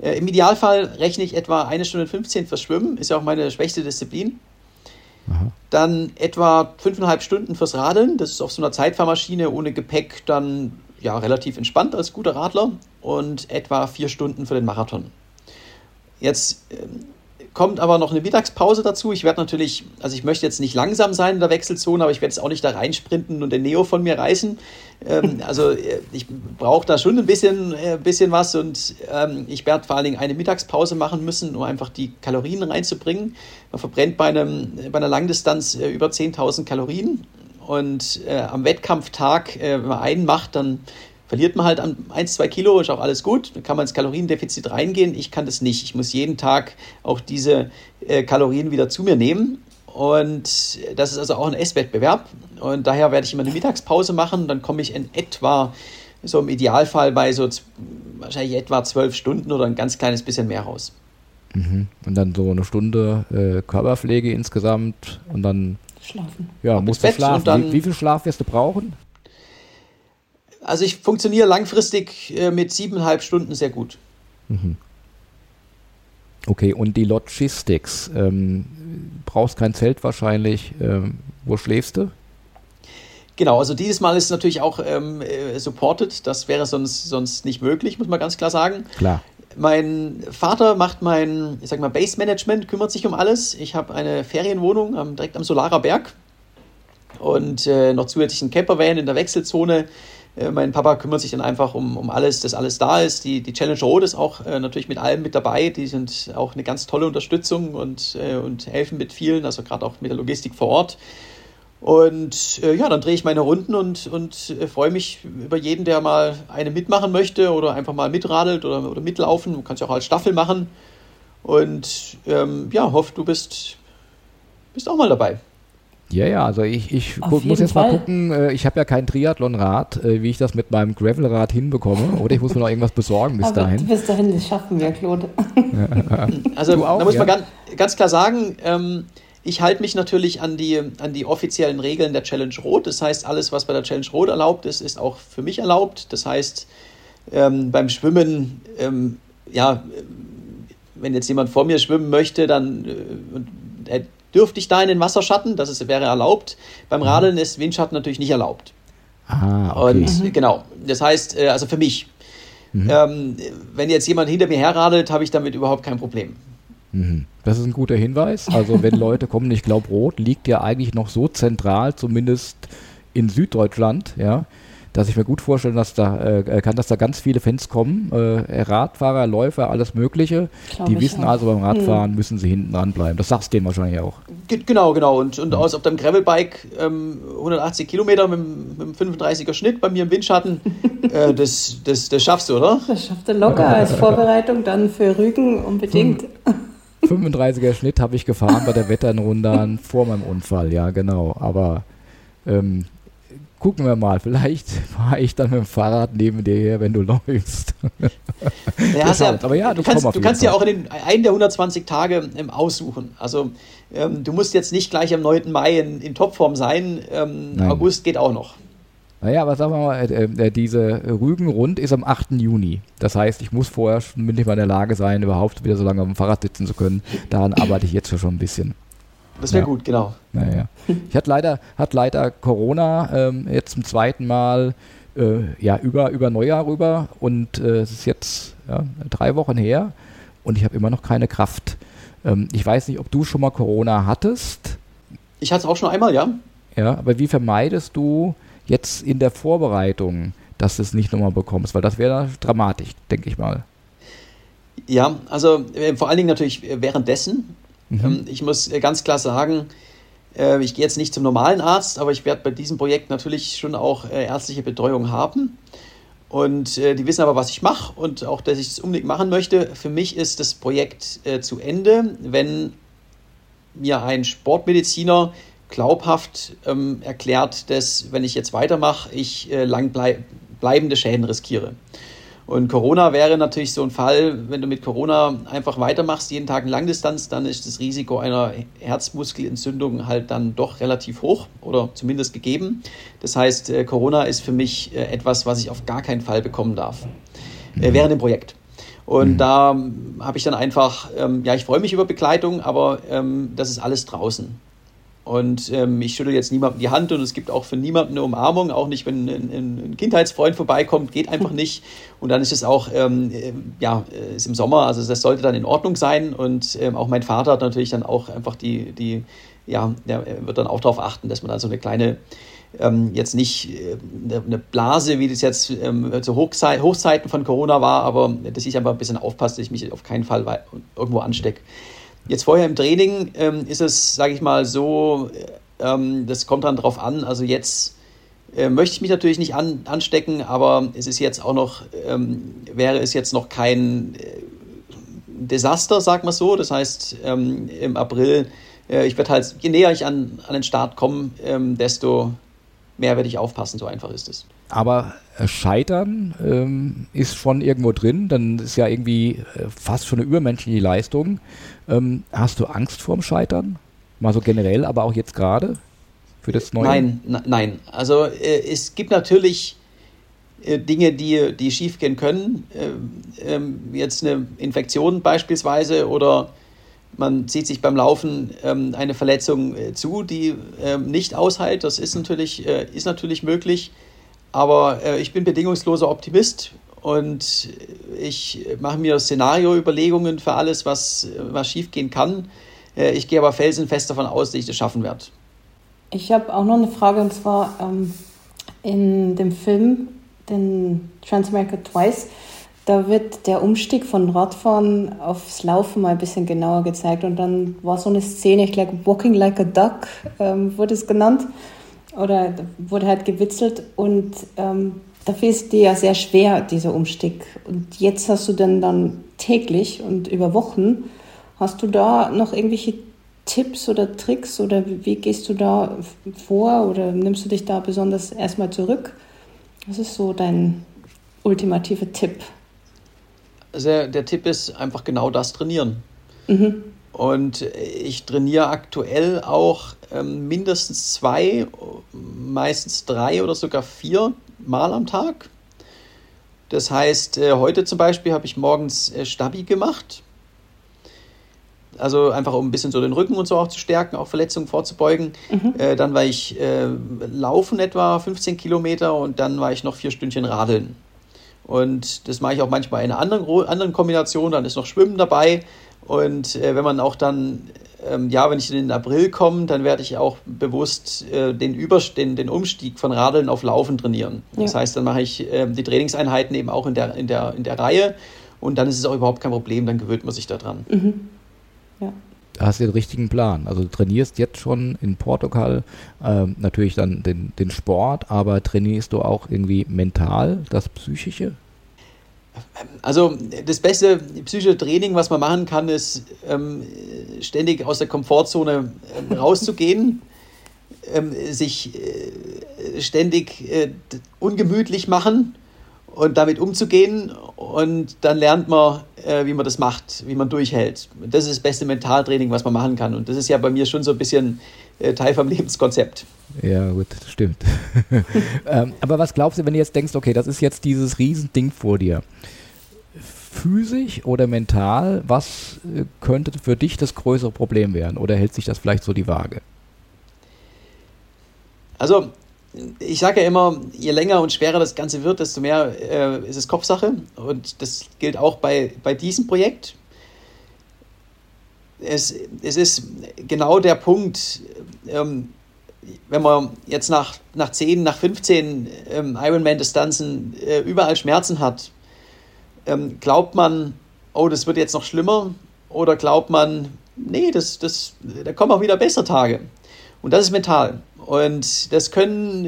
Äh, Im Idealfall rechne ich etwa eine Stunde 15 fürs Schwimmen, ist ja auch meine schwächste Disziplin. Aha. Dann etwa fünfeinhalb Stunden fürs Radeln. Das ist auf so einer Zeitfahrmaschine ohne Gepäck dann ja relativ entspannt als guter Radler. Und etwa vier Stunden für den Marathon. Jetzt ähm, kommt aber noch eine Mittagspause dazu. Ich werde natürlich, also ich möchte jetzt nicht langsam sein in der Wechselzone, aber ich werde jetzt auch nicht da reinsprinten und den Neo von mir reißen. Ähm, *laughs* also äh, ich brauche da schon ein bisschen, äh, bisschen was und ähm, ich werde vor allen Dingen eine Mittagspause machen müssen, um einfach die Kalorien reinzubringen. Man verbrennt bei, einem, bei einer Langdistanz äh, über 10.000 Kalorien und äh, am Wettkampftag, äh, wenn man einen macht, dann verliert man halt an 1, 2 Kilo, ist auch alles gut. Dann kann man ins Kaloriendefizit reingehen. Ich kann das nicht. Ich muss jeden Tag auch diese äh, Kalorien wieder zu mir nehmen. Und das ist also auch ein Esswettbewerb. Und daher werde ich immer eine Mittagspause machen. Dann komme ich in etwa, so im Idealfall, bei so wahrscheinlich etwa zwölf Stunden oder ein ganz kleines bisschen mehr raus. Mhm. Und dann so eine Stunde äh, Körperpflege insgesamt und dann schlafen. Ja, musst du schlafen. Wie, wie, viel Schlaf wirst du brauchen? Also ich funktioniere langfristig äh, mit siebeneinhalb Stunden sehr gut. Mhm. Okay, und die Logistics. Ähm, brauchst kein Zelt wahrscheinlich. Ähm, wo schläfst du? Genau, also dieses Mal ist natürlich auch ähm, äh, supported. Das wäre sonst, sonst nicht möglich, muss man ganz klar sagen. Klar. Mein Vater macht mein, ich sag mal, Base Management, kümmert sich um alles. Ich habe eine Ferienwohnung am, direkt am Solarer Berg und äh, noch zusätzlich einen Campervan in der Wechselzone mein Papa kümmert sich dann einfach um, um alles, dass alles da ist. Die, die Challenge Road ist auch äh, natürlich mit allem mit dabei. Die sind auch eine ganz tolle Unterstützung und, äh, und helfen mit vielen, also gerade auch mit der Logistik vor Ort. Und äh, ja, dann drehe ich meine Runden und, und äh, freue mich über jeden, der mal eine mitmachen möchte oder einfach mal mitradelt oder, oder mitlaufen. Du kannst ja auch als Staffel machen. Und ähm, ja, hoffe, du bist, bist auch mal dabei. Ja, ja, also ich, ich muss jetzt Fall. mal gucken, äh, ich habe ja kein Triathlonrad, äh, wie ich das mit meinem Gravelrad hinbekomme. Oder ich muss mir noch irgendwas besorgen bis Aber dahin. Bis dahin, das schaffen wir, Claude. *laughs* also auch, da muss ja? man ganz, ganz klar sagen, ähm, ich halte mich natürlich an die, an die offiziellen Regeln der Challenge Rot. Das heißt, alles, was bei der Challenge Rot erlaubt ist, ist auch für mich erlaubt. Das heißt, ähm, beim Schwimmen, ähm, ja, wenn jetzt jemand vor mir schwimmen möchte, dann äh, dürfte ich da in den Wasserschatten, das ist, wäre erlaubt. Beim mhm. Radeln ist Windschatten natürlich nicht erlaubt. Ah, okay. Und mhm. genau, das heißt, äh, also für mich. Mhm. Ähm, wenn jetzt jemand hinter mir herradelt, habe ich damit überhaupt kein Problem. Mhm. Das ist ein guter Hinweis. Also wenn *laughs* Leute kommen, ich glaube, Rot liegt ja eigentlich noch so zentral, zumindest in Süddeutschland, ja, dass ich mir gut vorstellen dass da, äh, kann, dass da ganz viele Fans kommen, äh, Radfahrer, Läufer, alles Mögliche. Glaub die wissen auch. also beim Radfahren hm. müssen sie hinten dran bleiben. Das sagst du denen wahrscheinlich auch. Genau, genau. Und, und aus auf dem Gravelbike ähm, 180 Kilometer mit, mit einem 35er Schnitt bei mir im Windschatten, *laughs* äh, das, das, das schaffst du, oder? Das schafft er locker als Vorbereitung dann für Rügen unbedingt. 35er Schnitt habe ich gefahren bei der Wetternrunde vor meinem Unfall, ja genau. Aber ähm, gucken wir mal, vielleicht *laughs* fahre ich dann mit dem Fahrrad neben dir her, wenn du läufst. *laughs* Ja, ja, aber ja, du, kannst, du kannst ja auch in den, einen der 120 Tage ähm, aussuchen. Also ähm, du musst jetzt nicht gleich am 9. Mai in, in Topform sein. Ähm, August geht auch noch. Naja, aber sagen wir mal, äh, äh, diese Rügenrund ist am 8. Juni. Das heißt, ich muss vorher schon mindestens mal in der Lage sein, überhaupt wieder so lange auf dem Fahrrad sitzen zu können. Daran arbeite ich jetzt schon ein bisschen. Das wäre ja. gut, genau. Naja. Ich hatte leider, hat leider Corona ähm, jetzt zum zweiten Mal äh, ja, über, über Neujahr rüber und äh, es ist jetzt ja, drei Wochen her und ich habe immer noch keine Kraft. Ähm, ich weiß nicht, ob du schon mal Corona hattest. Ich hatte es auch schon einmal, ja. Ja, aber wie vermeidest du jetzt in der Vorbereitung, dass du es nicht nochmal bekommst? Weil das wäre dramatisch, denke ich mal. Ja, also äh, vor allen Dingen natürlich währenddessen. Mhm. Ähm, ich muss äh, ganz klar sagen, äh, ich gehe jetzt nicht zum normalen Arzt, aber ich werde bei diesem Projekt natürlich schon auch äh, ärztliche Betreuung haben. Und die wissen aber, was ich mache und auch, dass ich es das unbedingt machen möchte. Für mich ist das Projekt zu Ende, wenn mir ein Sportmediziner glaubhaft ähm, erklärt, dass, wenn ich jetzt weitermache, ich lang blei bleibende Schäden riskiere. Und Corona wäre natürlich so ein Fall, wenn du mit Corona einfach weitermachst, jeden Tag in Langdistanz, dann ist das Risiko einer Herzmuskelentzündung halt dann doch relativ hoch oder zumindest gegeben. Das heißt, äh, Corona ist für mich äh, etwas, was ich auf gar keinen Fall bekommen darf äh, mhm. während dem Projekt. Und mhm. da habe ich dann einfach, ähm, ja, ich freue mich über Begleitung, aber ähm, das ist alles draußen. Und ähm, ich schüttel jetzt niemandem die Hand und es gibt auch für niemanden eine Umarmung, auch nicht, wenn ein, ein Kindheitsfreund vorbeikommt, geht einfach *laughs* nicht. Und dann ist es auch, ähm, äh, ja, äh, ist im Sommer, also das sollte dann in Ordnung sein. Und ähm, auch mein Vater hat natürlich dann auch einfach die, die ja, der wird dann auch darauf achten, dass man dann so eine kleine, ähm, jetzt nicht äh, eine Blase, wie das jetzt ähm, zu Hochzei Hochzeiten von Corona war, aber dass ich einfach ein bisschen aufpasse, dass ich mich auf keinen Fall irgendwo anstecke. Jetzt vorher im Training ähm, ist es, sage ich mal, so, ähm, das kommt dann drauf an. Also jetzt äh, möchte ich mich natürlich nicht an, anstecken, aber es ist jetzt auch noch, ähm, wäre es jetzt noch kein äh, Desaster, sag mal so. Das heißt, ähm, im April, äh, ich werde halt, je näher ich an, an den Start komme, ähm, desto mehr werde ich aufpassen, so einfach ist es. Aber äh, Scheitern ähm, ist schon irgendwo drin, dann ist ja irgendwie äh, fast schon eine übermenschliche Leistung. Ähm, hast du Angst vorm Scheitern? Mal so generell, aber auch jetzt gerade für das Neue? Nein, nein. Also äh, es gibt natürlich äh, Dinge, die, die schiefgehen können. Äh, ähm, jetzt eine Infektion beispielsweise oder man zieht sich beim Laufen ähm, eine Verletzung äh, zu, die ähm, nicht ausheilt. Das ist natürlich, äh, ist natürlich möglich. Aber äh, ich bin bedingungsloser Optimist und ich mache mir Szenarioüberlegungen für alles, was, was schiefgehen kann. Äh, ich gehe aber felsenfest davon aus, dass ich das schaffen werde. Ich habe auch noch eine Frage und zwar ähm, in dem Film den Transamerica Twice, da wird der Umstieg von Radfahren aufs Laufen mal ein bisschen genauer gezeigt. Und dann war so eine Szene, ich glaube, Walking Like a Duck ähm, wurde es genannt. Oder wurde halt gewitzelt. Und ähm, dafür ist dir ja sehr schwer, dieser Umstieg. Und jetzt hast du dann, dann täglich und über Wochen, hast du da noch irgendwelche Tipps oder Tricks oder wie gehst du da vor oder nimmst du dich da besonders erstmal zurück? Was ist so dein ultimativer Tipp? Also der, der Tipp ist einfach genau das trainieren. Mhm. Und ich trainiere aktuell auch ähm, mindestens zwei, meistens drei oder sogar vier Mal am Tag. Das heißt, äh, heute zum Beispiel habe ich morgens äh, Stabi gemacht. Also einfach um ein bisschen so den Rücken und so auch zu stärken, auch Verletzungen vorzubeugen. Mhm. Äh, dann war ich äh, laufen etwa 15 Kilometer und dann war ich noch vier Stündchen radeln. Und das mache ich auch manchmal in einer anderen, anderen Kombination. Dann ist noch Schwimmen dabei. Und äh, wenn man auch dann, ähm, ja, wenn ich in den April komme, dann werde ich auch bewusst äh, den, Überst den, den Umstieg von Radeln auf Laufen trainieren. Ja. Das heißt, dann mache ich äh, die Trainingseinheiten eben auch in der, in, der, in der Reihe. Und dann ist es auch überhaupt kein Problem, dann gewöhnt man sich daran. Mhm. Ja da hast du den richtigen Plan. Also du trainierst jetzt schon in Portugal ähm, natürlich dann den, den Sport, aber trainierst du auch irgendwie mental das Psychische? Also das beste psychische Training, was man machen kann, ist ähm, ständig aus der Komfortzone ähm, *laughs* rauszugehen, ähm, sich äh, ständig äh, ungemütlich machen und damit umzugehen. Und dann lernt man, äh, wie man das macht, wie man durchhält. Das ist das beste Mentaltraining, was man machen kann. Und das ist ja bei mir schon so ein bisschen Teil vom *laughs* Lebenskonzept. Ja, gut, stimmt. *laughs* ähm, aber was glaubst du, wenn du jetzt denkst, okay, das ist jetzt dieses Riesending vor dir? Physisch oder mental, was äh, könnte für dich das größere Problem werden? Oder hält sich das vielleicht so die Waage? Also, ich sage ja immer, je länger und schwerer das Ganze wird, desto mehr äh, ist es Kopfsache. Und das gilt auch bei, bei diesem Projekt. Es, es ist genau der Punkt, ähm, wenn man jetzt nach, nach 10, nach 15 ähm, Ironman-Distanzen äh, überall Schmerzen hat, ähm, glaubt man, oh, das wird jetzt noch schlimmer? Oder glaubt man, nee, das, das, da kommen auch wieder bessere Tage. Und das ist mental. Und das können,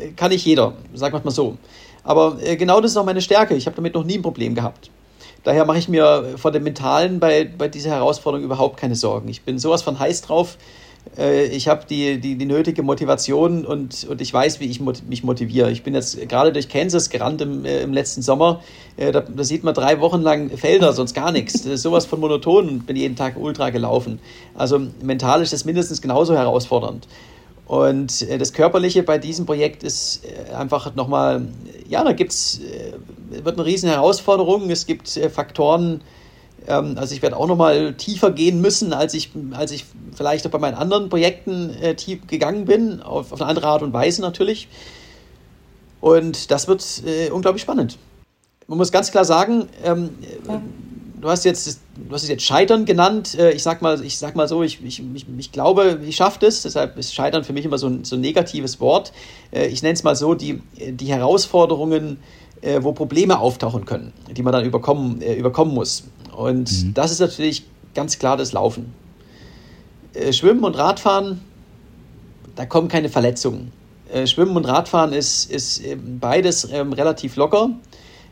äh, kann nicht jeder, sagen wir mal so. Aber äh, genau das ist auch meine Stärke. Ich habe damit noch nie ein Problem gehabt. Daher mache ich mir vor dem Mentalen bei, bei dieser Herausforderung überhaupt keine Sorgen. Ich bin sowas von heiß drauf. Äh, ich habe die, die, die nötige Motivation und, und ich weiß, wie ich mich motiviere. Ich bin jetzt gerade durch Kansas gerannt im, im letzten Sommer. Da, da, sieht man drei Wochen lang Felder, sonst gar nichts. Das ist sowas von monoton und bin jeden Tag ultra gelaufen. Also mental ist das mindestens genauso herausfordernd. Und äh, das Körperliche bei diesem Projekt ist äh, einfach nochmal, ja, da gibt's, äh, wird eine riesen Herausforderung. Es gibt Faktoren, ähm, also ich werde auch nochmal tiefer gehen müssen, als ich, als ich vielleicht auch bei meinen anderen Projekten tief gegangen bin, auf, auf eine andere Art und Weise natürlich. Und das wird unglaublich spannend. Man muss ganz klar sagen, ähm, ja du hast jetzt, du hast es jetzt Scheitern genannt. Äh, ich sag mal, ich sag mal so, ich, ich, ich, ich glaube, ich schaffe das. Deshalb ist Scheitern für mich immer so ein, so ein negatives Wort. Äh, ich nenne es mal so, die, die Herausforderungen, äh, wo Probleme auftauchen können, die man dann überkommen, überkommen muss. Und mhm. das ist natürlich ganz klar das Laufen. Schwimmen und Radfahren, da kommen keine Verletzungen. Schwimmen und Radfahren ist, ist beides ähm, relativ locker.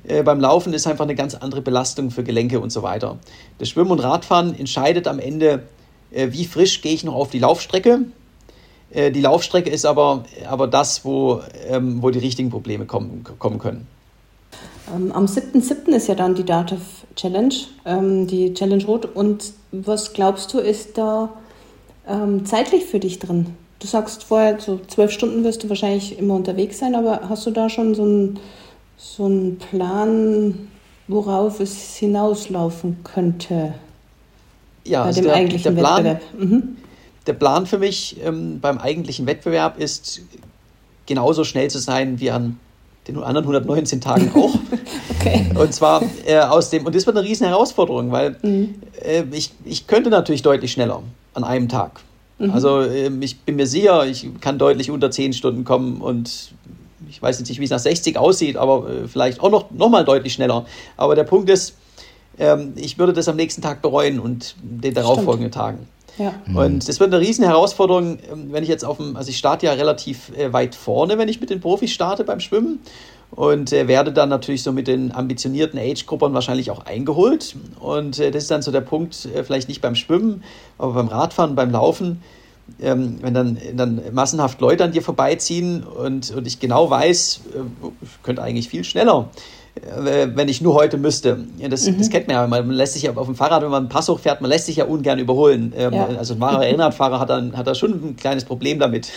Äh, beim Laufen ist einfach eine ganz andere Belastung für Gelenke und so weiter. Das Schwimmen und Radfahren entscheidet am Ende, äh, wie frisch gehe ich noch auf die Laufstrecke. Äh, die Laufstrecke ist aber, aber das, wo, ähm, wo die richtigen Probleme kommen, kommen können. Ähm, am 7.7. ist ja dann die Dativ Challenge, ähm, die Challenge Rot. Und was glaubst du, ist da ähm, zeitlich für dich drin? Du sagst vorher, so zwölf Stunden wirst du wahrscheinlich immer unterwegs sein, aber hast du da schon so ein so ein Plan, worauf es hinauslaufen könnte ja, bei also dem der, eigentlichen der Plan, Wettbewerb? Mhm. Der Plan für mich ähm, beim eigentlichen Wettbewerb ist, genauso schnell zu sein wie an den anderen 119 Tagen *laughs* auch. okay. Und zwar äh, aus dem, und das wird eine riesen Herausforderung, weil mhm. äh, ich, ich könnte natürlich deutlich schneller an einem Tag. Mhm. Also äh, ich bin mir sicher, ich kann deutlich unter 10 Stunden kommen und Ich weiß jetzt nicht, wie es nach 60 aussieht, aber äh, vielleicht auch noch, noch mal deutlich schneller. Aber der Punkt ist, ähm, ich würde das am nächsten Tag bereuen und den darauffolgenden Tagen. Ja. Und das wird eine riesen Herausforderung, ähm, wenn ich jetzt auf dem, also ich starte ja relativ äh, weit vorne, wenn ich mit den Profis starte beim Schwimmen und äh, werde dann natürlich so mit den ambitionierten Age-Gruppern wahrscheinlich auch eingeholt. Und äh, das ist dann so der Punkt, vielleicht nicht beim Schwimmen, aber beim Radfahren, beim Laufen, ähm, wenn dann, dann massenhaft Leute an dir vorbeiziehen und, und ich genau weiß, äh, ich könnte eigentlich viel schneller äh, wenn ich nur heute müsste. Ja, das, mhm. das kennt man ja, man lässt sich ja auf dem Fahrrad, wenn man einen Pass hochfährt, man lässt sich ja ungern überholen. Ähm, ja. Also ein wahrer Rennradfahrer hat dann hat da schon ein kleines Problem damit.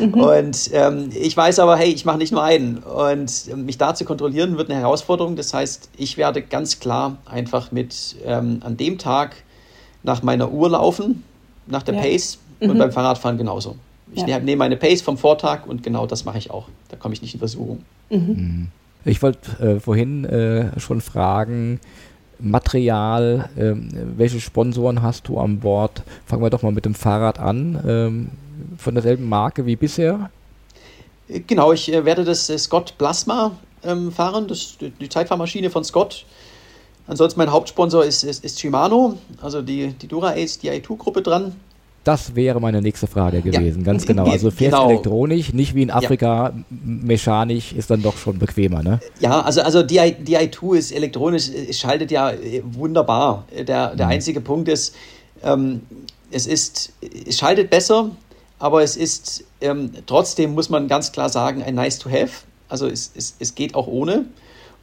Mhm. Und ähm, ich weiß aber, hey, ich mache nicht nur einen. Und ähm, mich da zu kontrollieren, wird eine Herausforderung. Das heißt, ich werde ganz klar einfach mit ähm, an dem Tag nach meiner Uhr laufen, nach der ja. Pace mhm. und beim Fahrradfahren genauso. Ich nehme meine Pace vom Vortag und genau das mache ich auch. Da komme ich nicht in Versuchung. Mhm. mhm. Ich wollte äh, vorhin äh, schon fragen, Material, äh, welche Sponsoren hast du an Bord? Fangen wir doch mal mit dem Fahrrad an. Ähm, von derselben Marke wie bisher? Genau, ich äh, werde das äh, Scott Plasma ähm, fahren, das, die Zeitfahrmaschine von Scott. Ansonsten mein Hauptsponsor ist, ist, ist Shimano, also die, die Dura Ace, die i2-Gruppe dran. Das wäre meine nächste Frage gewesen, ja. ganz genau. Also fährst genau. elektronisch, nicht wie in Afrika, ja. mechanisch ist dann doch schon bequemer, ne? Ja, also, also die, i2 ist elektronisch, es schaltet ja äh, wunderbar. Der, der mhm. einzige Punkt ist, ähm, es ist, es schaltet besser, aber es ist ähm, trotzdem, muss man ganz klar sagen, ein nice to have. Also es, es, es geht auch ohne.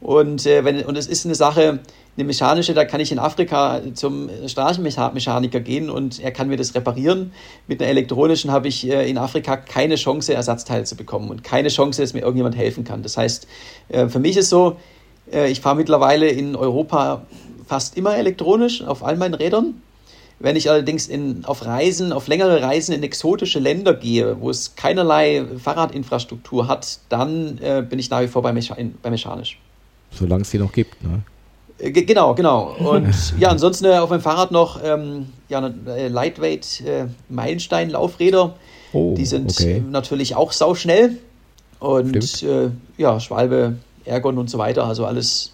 Und, äh, wenn, und es ist eine Sache, eine mechanische, da kann ich in Afrika zum Straßenmechaniker gehen und er kann mir das reparieren. Mit einer elektronischen habe ich äh, in Afrika keine Chance, Ersatzteile zu bekommen und keine Chance, dass mir irgendjemand helfen kann. Das heißt, äh, für mich ist so, äh, ich fahre mittlerweile in Europa fast immer elektronisch auf all meinen Rädern. Wenn ich allerdings in, auf Reisen, auf längere Reisen in exotische Länder gehe, wo es keinerlei Fahrradinfrastruktur hat, dann äh, bin ich nach wie vor bei, Mecha bei mechanisch. Solange es die noch gibt, ne? Äh, genau, genau. Und *laughs* ja, ansonsten äh, auf meinem Fahrrad noch ähm, ja, äh, Lightweight äh, Meilenstein-Laufräder. Oh, die sind okay. natürlich auch sauschnell. Und äh, ja, Schwalbe, Ergon und so weiter. Also alles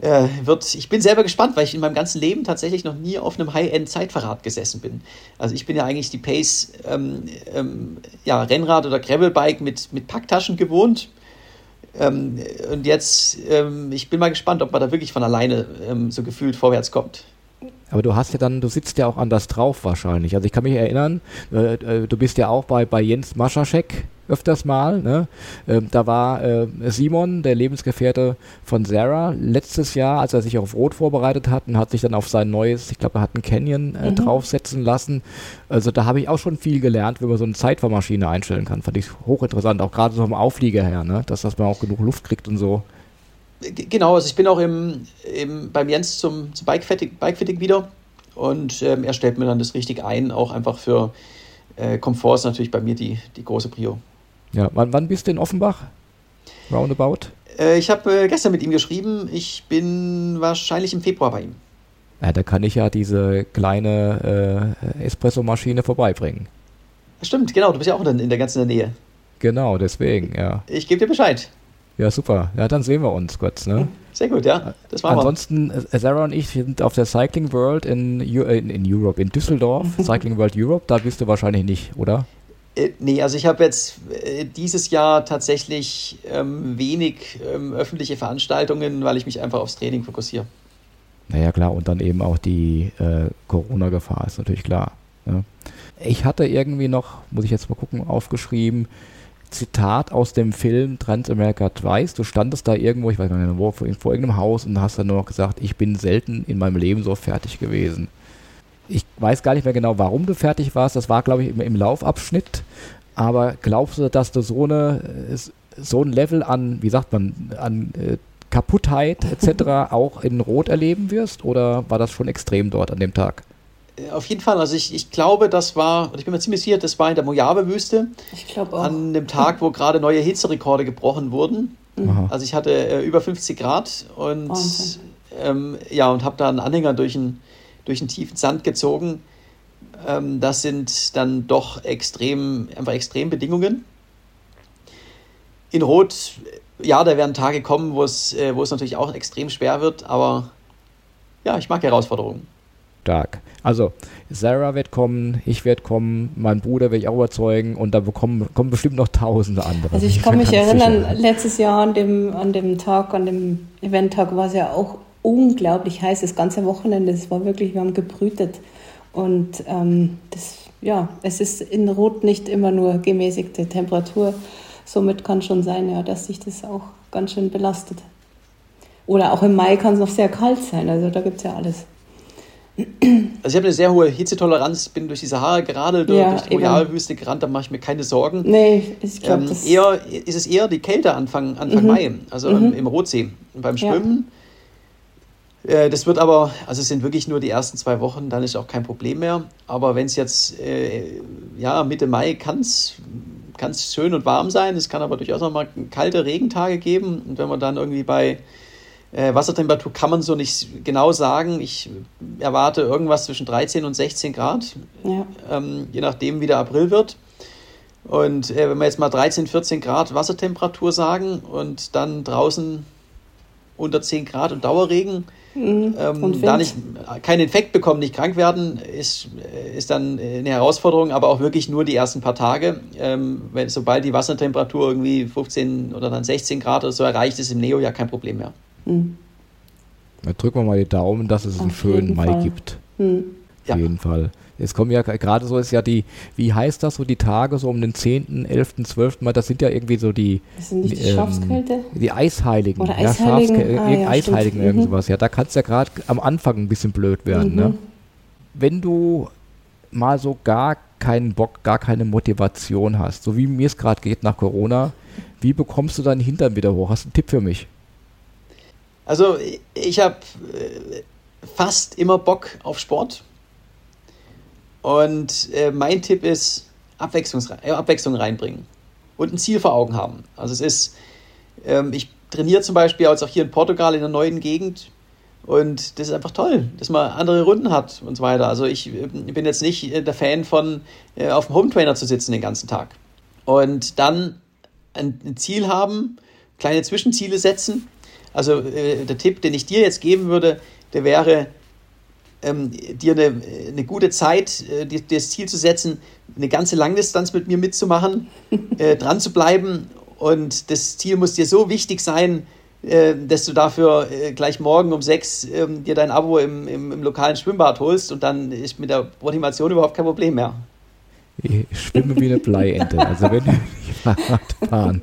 äh, wird. Ich bin selber gespannt, weil ich in meinem ganzen Leben tatsächlich noch nie auf einem High-End-Zeitfahrrad gesessen bin. Also ich bin ja eigentlich die Pace ähm, ähm, ja, Rennrad oder Gravelbike mit, mit Packtaschen gewohnt. Ähm, und jetzt, ähm, ich bin mal gespannt, ob man da wirklich von alleine ähm, so gefühlt vorwärts kommt. Aber du hast ja dann, du sitzt ja auch anders drauf wahrscheinlich. Also ich kann mich erinnern, äh, äh, du bist ja auch bei, bei Jens Maschaschek öfters mal. Ne? Ähm, da war äh, Simon, der Lebensgefährte von Sarah, letztes Jahr, als er sich auf Rot vorbereitet hat und hat sich dann auf sein neues, ich glaube, er hat einen Canyon äh, mhm. draufsetzen lassen. Also da habe ich auch schon viel gelernt, wie man so eine Zeitfahrmaschine einstellen kann. Fand ich hochinteressant, auch gerade so vom Auflieger her, ne? dass, dass man auch genug Luft kriegt und so. Genau, also ich bin auch im, im, beim Jens zum, zum Bikefitting, Bikefitting wieder und ähm, er stellt mir dann das richtig ein, auch einfach für äh, Komfort ist natürlich bei mir die, die große Prio. Ja, wann, wann bist du in Offenbach? Roundabout? Äh, ich habe äh, gestern mit ihm geschrieben. Ich bin wahrscheinlich im Februar bei ihm. Ja, da kann ich ja diese kleine äh, Espresso-Maschine vorbeibringen. Stimmt, genau. Du bist ja auch in, der ganzen Nähe. Genau, deswegen, ja. Ich gebe dir Bescheid. Ja, super. Ja, dann sehen wir uns kurz. Ne? Sehr gut, ja. Das machen Ansonsten, wir. Äh, Sarah und ich sind auf der Cycling World in, in, in Europe, in Düsseldorf. *laughs* Cycling World Europe, da bist du wahrscheinlich nicht, oder? Äh, nee, also ich habe jetzt äh, dieses Jahr tatsächlich ähm, wenig ähm, öffentliche Veranstaltungen, weil ich mich einfach aufs Training fokussiere. Naja, klar, und dann eben auch die äh, Corona-Gefahr ist natürlich klar. Ja. Ich hatte irgendwie noch, muss ich jetzt mal gucken, aufgeschrieben, Zitat aus dem Film Transamerica Twice. Du standest da irgendwo, ich weiß gar nicht wo, vor irgendeinem Haus und hast dann nur noch gesagt, ich bin selten in meinem Leben so fertig gewesen. Ich weiß gar nicht mehr genau, warum du fertig warst. Das war, glaube ich, im, im Laufabschnitt. Aber glaubst du, dass du so, eine, so ein Level an, wie sagt man, an äh, Kaputtheit etc. *laughs* auch in Rot erleben wirst? Oder war das schon extrem dort an dem Tag? Äh, auf jeden Fall. Also ich, ich glaube, das war, ich bin mir ziemlich sicher, das war in der Mojave-Wüste. Ich glaube auch. An dem Tag, wo gerade neue Hitzerekorde gebrochen wurden. Mhm. Also ich hatte äh, über 50 Grad und ähm, ja, und habe da einen Anhänger durch einen durch den tiefen Sand gezogen. Ähm, das sind dann doch extrem, einfach Extrembedingungen. in Rot, ja, da werden Tage kommen, wo es, äh, wo es natürlich auch extrem schwer wird, aber ja, ich mag Herausforderungen. Stark. Also, Sarah wird kommen, ich werde kommen, mein Bruder werde ich auch überzeugen und da bekommen, kommen bestimmt noch tausende andere. Also ich *laughs* kann mich erinnern, sicher. letztes Jahr an dem, an dem Tag, an dem Eventtag war es ja auch unglaublich heiß, das ganze Wochenende. Es war wirklich, wir haben gebrütet. Und ähm, das, ja, es ist in Rot nicht immer nur gemäßigte Temperatur. Somit kann schon sein, ja, dass sich das auch ganz schön belastet. Oder auch im Mai kann es noch sehr kalt sein. Also da gibt es ja alles. Also ich habe eine sehr hohe Hitzetoleranz, bin durch die Sahara gerade durch, ja, durch die Royalwüste gerannt, da mache ich mir keine Sorgen. Nee, ich glaube, ähm, eher ist es eher die Kälte Anfang, Anfang mhm. Mai, also mhm. im, im, Rotsee. Und beim Schwimmen, ja. Äh, das wird aber, also es sind wirklich nur die ersten zwei Wochen, dann ist auch kein Problem mehr. Aber wenn es jetzt, äh, ja, Mitte Mai kann es schön und warm sein, es kann aber durchaus auch mal kalte Regentage geben. Und wenn man dann irgendwie bei äh, Wassertemperatur kann man so nicht genau sagen. Ich erwarte irgendwas zwischen 13 und 16 Grad, ja. ähm, je nachdem, wie der April wird. Und äh, wenn wir jetzt mal 13, 14 Grad Wassertemperatur sagen und dann draußen unter 10 Grad und Dauerregen, mhm. ähm, und da nicht keinen Infekt bekommen, nicht krank werden, ist, ist dann eine Herausforderung, aber auch wirklich nur die ersten paar Tage. Ähm, wenn, sobald die Wassertemperatur irgendwie 15 oder dann 16 Grad oder so erreicht, ist im Neo ja kein Problem mehr. Mhm. Da drücken wir mal die Daumen, dass es Auf einen schönen Mai Fall. gibt. Mhm. Auf ja. jeden Fall. Es kommen ja gerade so ist ja die, wie heißt das so, die Tage so um den 10., 11., 12. Mal, das sind ja irgendwie so die. Das sind nicht die ähm, Schafskälte? Die Eisheiligen. Oder Eisheiligen. Ja, ah, ja, Eisheiligen, irgendwas. Mhm. Ja, da kann es ja gerade am Anfang ein bisschen blöd werden. Ne? Mhm. Ne? Wenn du mal so gar keinen Bock, gar keine Motivation hast, so wie mir es gerade geht nach Corona, wie bekommst du deinen Hintern wieder hoch? Hast du einen Tipp für mich? Also ich habe äh, fast immer Bock auf Sport. Und äh, mein Tipp ist, Abwechslung, äh, Abwechslung reinbringen und ein Ziel vor Augen haben. Also es ist, ähm, ich trainiere zum Beispiel auch hier in Portugal in einer neuen Gegend und das ist einfach toll, dass man andere Runden hat und so weiter. Also ich, ich bin jetzt nicht der Fan von äh, auf dem Home Trainer zu sitzen den ganzen Tag. Und dann ein, ein Ziel haben, kleine Zwischenziele setzen also äh, der Tipp, den ich dir jetzt geben würde, der wäre, ähm, dir eine, eine gute Zeit, äh, dir, das Ziel zu setzen, eine ganze Langdistanz mit mir mitzumachen, *laughs* äh, dran zu bleiben. Und das Ziel muss dir so wichtig sein, äh, dass du dafür äh, gleich morgen um sechs ähm, dir dein Abo im, im, im lokalen Schwimmbad holst und dann ist mit der Motivation überhaupt kein Problem mehr. Ich schwimme wie eine Bleiente. Also wenn wir *laughs* Fahrrad fahren.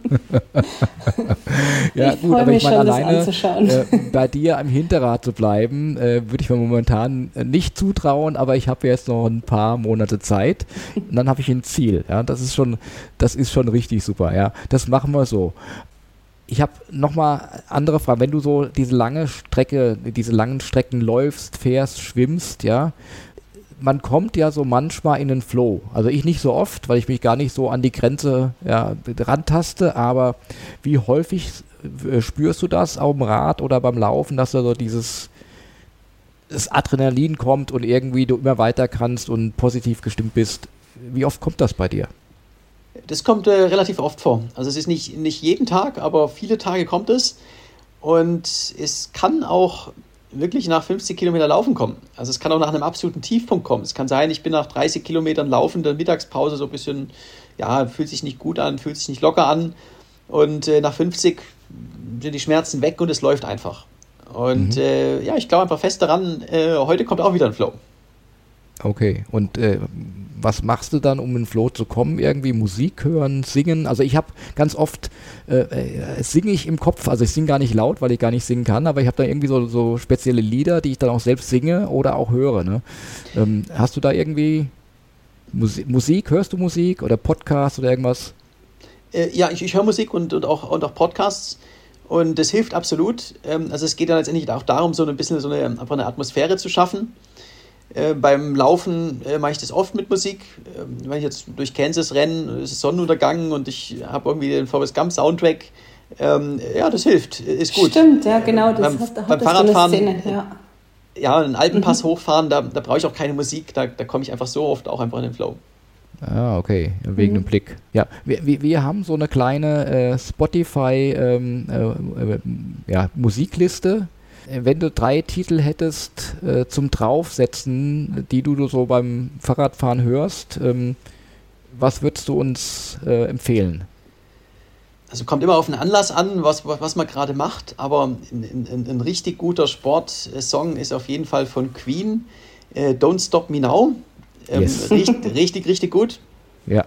ja, ich gut, aber ich meine, alleine äh, bei dir am Hinterrad zu bleiben, äh, würde ich mir momentan nicht zutrauen, aber ich habe jetzt noch ein paar Monate Zeit und dann habe ich ein Ziel. Ja, das ist schon, das ist schon richtig super. Ja, das machen wir so. Ich habe nochmal andere Fragen. Wenn du so diese lange Strecke, diese langen Strecken läufst, fährst, schwimmst, ja, man kommt ja so manchmal in den Flow. Also ich nicht so oft, weil ich mich gar nicht so an die Grenze ja, rantaste, aber wie häufig äh, spürst du das auf dem Rad oder beim Laufen, dass da so dieses das Adrenalin kommt und irgendwie du immer weiter kannst und positiv gestimmt bist. Wie oft kommt das bei dir? Das kommt äh, relativ oft vor. Also es ist nicht, nicht jeden Tag, aber viele Tage kommt es. Und es kann auch wirklich nach 50 Kilometer Laufen kommen. Also es kann auch nach einem absoluten Tiefpunkt kommen. Es kann sein, ich bin nach 30 Kilometern Laufen der Mittagspause so ein bisschen, ja, fühlt sich nicht gut an, fühlt sich nicht locker an. Und äh, nach 50 sind die Schmerzen weg und es läuft einfach. Und mhm. äh, ja, ich glaube einfach fest daran, äh, heute kommt auch wieder ein Flow. Okay, und äh, was machst du dann, um in den Flow zu kommen? Irgendwie Musik hören, singen? Also ich habe ganz oft, äh, äh, singe ich im Kopf, also ich singe gar nicht laut, weil ich gar nicht singen kann, aber ich habe da irgendwie so, so spezielle Lieder, die ich dann auch selbst singe oder auch höre. Ne? Ähm, hast du da irgendwie Musik, Musik, hörst du Musik oder Podcast oder irgendwas? Äh, ja, ich, ich höre Musik und, und, auch, und auch Podcasts. Und das hilft absolut. Ähm, also es geht dann letztendlich auch darum, so ein bisschen so eine, einfach eine Atmosphäre zu schaffen. Äh, beim Laufen äh, mache ich das oft mit Musik. Äh, wenn ich jetzt durch Kansas renne, ist es Sonnenuntergang und ich habe irgendwie den Forrest Gump Soundtrack. Ähm, ja, das hilft, ist gut. Stimmt, ja, genau. Das beim, hat, hat beim Fahrradfahren, so Szene, ja. ja, einen Alpenpass mhm. hochfahren, da, da brauche ich auch keine Musik, da, da komme ich einfach so oft auch einfach in den Flow. Ah, okay, wegen mhm. dem Blick. Ja, wir, wir, wir, haben so eine kleine äh, Spotify ähm, äh, äh, ja, Musikliste. Wenn du drei Titel hättest äh, zum Draufsetzen, die du so beim Fahrradfahren hörst, ähm, was würdest du uns äh, empfehlen? Also kommt immer auf den Anlass an, was, was man gerade macht, aber ein, ein, ein richtig guter Sportsong ist auf jeden Fall von Queen, äh, Don't Stop Me Now. Ähm, yes. richtig, richtig, richtig gut. Ja.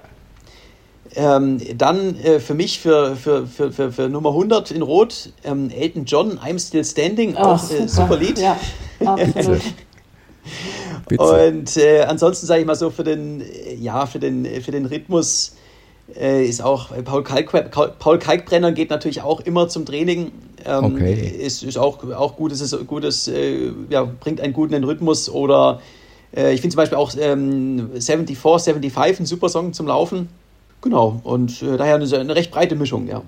Ähm, dann äh, für mich für, für, für, für, für Nummer 100 in Rot ähm, Elton John, I'm Still Standing, oh, auch äh, super Lied. Ja, absolut. *laughs* Und äh, ansonsten sage ich mal so für den, ja, für den, für den Rhythmus äh, ist auch Paul, Kalk, Paul Kalkbrenner geht natürlich auch immer zum Training. Ähm, okay. Ist, ist auch, auch gut, ist gutes, äh, ja, bringt einen guten Rhythmus oder äh, ich finde zum Beispiel auch ähm, 74, 75 ein super Song zum Laufen. Genau, und äh, daher eine, eine, recht breite Mischung, ja.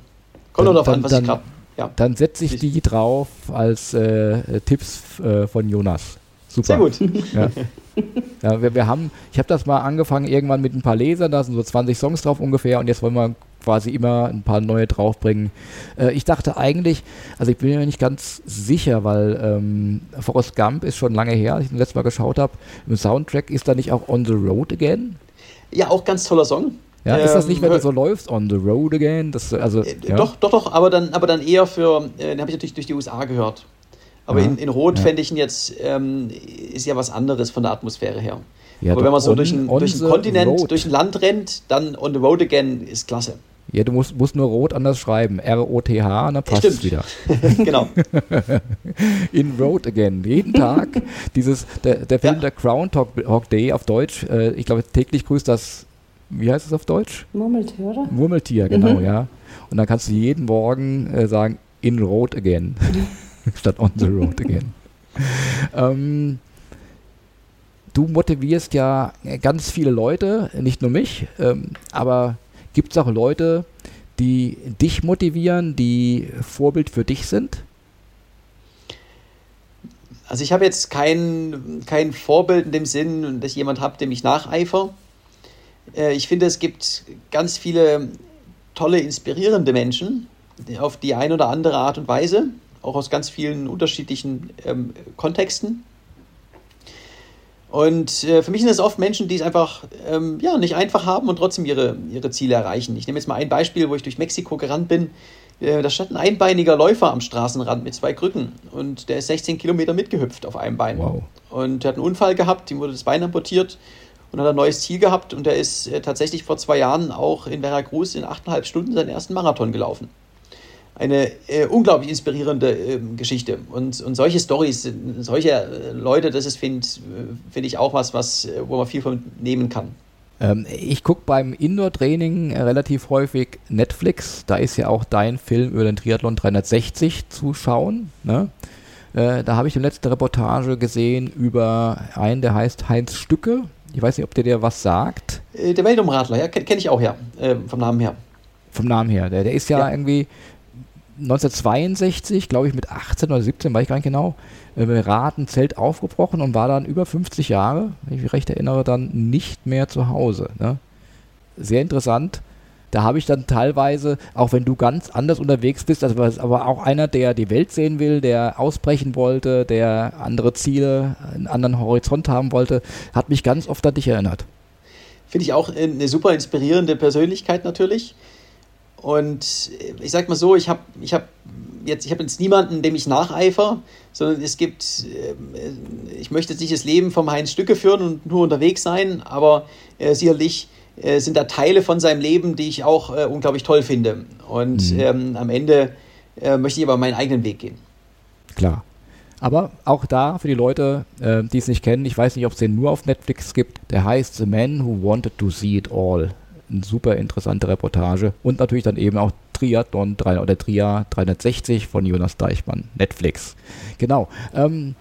Kommt dann, darauf an, was dann, ich gerade. Ja. Dann setze ich die drauf als äh, Tipps äh, von Jonas. Super. Sehr gut. Ja. *laughs* ja wir, wir haben, ich habe das mal angefangen irgendwann mit ein paar Lesern, da sind so 20 Songs drauf ungefähr und jetzt wollen wir quasi immer ein paar neue draufbringen. Äh, ich dachte eigentlich, also ich bin mir nicht ganz sicher, weil ähm, Forrest Gump ist schon lange her, als ich das letzte Mal geschaut habe. Im Soundtrack ist da nicht auch On the Road Again? Ja, auch ganz toller Song. Ja, ist das nicht, wenn du ähm, so läufst, on the road again? Das, also, äh, ja. Doch, doch, doch, aber dann, aber dann eher für, äh, den habe ich natürlich durch die USA gehört. Aber in, in Rot ja. fände ich ihn jetzt, ähm, ist ja was anderes von der Atmosphäre her. Ja, Aber wenn man so on, durch einen durch Kontinent, road. durch ein Land rennt, dann on the road again ist klasse. Ja, du musst, musst nur rot anders schreiben. R-O-T-H, und dann passt es wieder. *laughs* genau. *laughs* In Road Again. Jeden *laughs* Tag. Dieses, der, der Film ja. der Groundhog Day auf Deutsch, äh, ich glaube, täglich grüßt das, wie heißt es auf Deutsch? Murmeltier, oder? Murmeltier, genau, mhm. ja. Und dann kannst du jeden Morgen äh, sagen, in Road Again. *laughs* statt on the road again. ähm, du motivierst ja ganz viele Leute, nicht nur mich, ähm, aber gibt es auch Leute, die dich motivieren, die Vorbild für dich sind? Also ich habe jetzt kein, kein Vorbild in dem Sinn, dass ich jemand habe, dem ich nacheifer. Äh, ich finde, es gibt ganz viele tolle, inspirierende Menschen auf die eine oder andere Art und Weise auch aus ganz vielen unterschiedlichen ähm, Kontexten. Und äh, für mich sind es oft Menschen, die es einfach ähm, ja, nicht einfach haben und trotzdem ihre, ihre Ziele erreichen. Ich nehme jetzt mal ein Beispiel, wo ich durch Mexiko gerannt bin. Äh, da stand ein einbeiniger Läufer am Straßenrand mit zwei Krücken und der ist 16 Kilometer mitgehüpft auf einem Bein. Wow. Und er hat einen Unfall gehabt, ihm wurde das Bein amputiert und hat ein neues Ziel gehabt und er ist äh, tatsächlich vor zwei Jahren auch in Veracruz in achteinhalb Stunden seinen ersten Marathon gelaufen eine äh, unglaublich inspirierende äh, Geschichte. Und, und solche Stories, solche äh, Leute, das ist, finde find ich, auch was, was, äh, wo man viel von nehmen kann. Ähm, ich gucke beim Indoor-Training relativ häufig Netflix. Da ist ja auch dein Film über den Triathlon 360 zu schauen. Ne? Äh, da habe ich die letzte Reportage gesehen über einen, der heißt Heinz Stücke. Ich weiß nicht, ob der dir was sagt. Äh, der Weltumradler, ja, kenne kenn ich auch, ja, vom Namen her. Vom Namen her. Der, der ist ja, ja. irgendwie 1962, glaube ich, mit 18 oder 17, weiß ich gar nicht genau, äh, Raten Zelt aufgebrochen und war dann über 50 Jahre, wenn ich mich recht erinnere, dann nicht mehr zu Hause. Ne? Sehr interessant. Da habe ich dann teilweise, auch wenn du ganz anders unterwegs bist, also aber auch einer, der die Welt sehen will, der ausbrechen wollte, der andere Ziele, einen anderen Horizont haben wollte, hat mich ganz oft an dich erinnert. Finde ich auch eine super inspirierende Persönlichkeit natürlich. Und ich sag mal so, ich habe ich hab jetzt, habe jetzt niemanden, dem ich nacheifer, sondern es gibt, äh, ich möchte jetzt nicht das Leben vom Heinz Stücke führen und nur unterwegs sein, aber äh, sicherlich äh, sind da Teile von seinem Leben, die ich auch äh, unglaublich toll finde. Und mhm. ähm, am Ende äh, möchte ich aber meinen eigenen Weg gehen. Klar. Aber auch da für die Leute, äh, die es nicht kennen, ich weiß nicht, ob es den nur auf Netflix gibt, der heißt The Man Who Wanted to See It All eine super interessante Reportage. Und natürlich dann eben auch Triathlon 3 oder Tria 360 von Jonas Deichmann, Netflix. Genau. Ähm,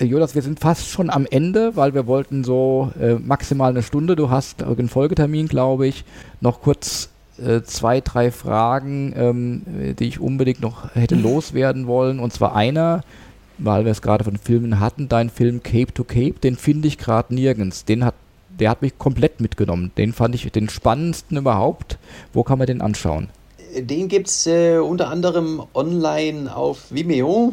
Jonas, wir sind fast schon am Ende, weil wir wollten so äh, maximal eine Stunde. Du hast einen Folgetermin, glaube ich. Noch kurz äh, zwei, drei Fragen, ähm, die ich unbedingt noch hätte *laughs* loswerden wollen. Und zwar einer, weil wir es gerade von Filmen hatten, dein Film Cape to Cape, den finde ich gerade nirgends. Den hat der hat mich komplett mitgenommen. Den fand ich den spannendsten überhaupt. Wo kann man den anschauen? Den gibt es äh, unter anderem online auf Vimeo.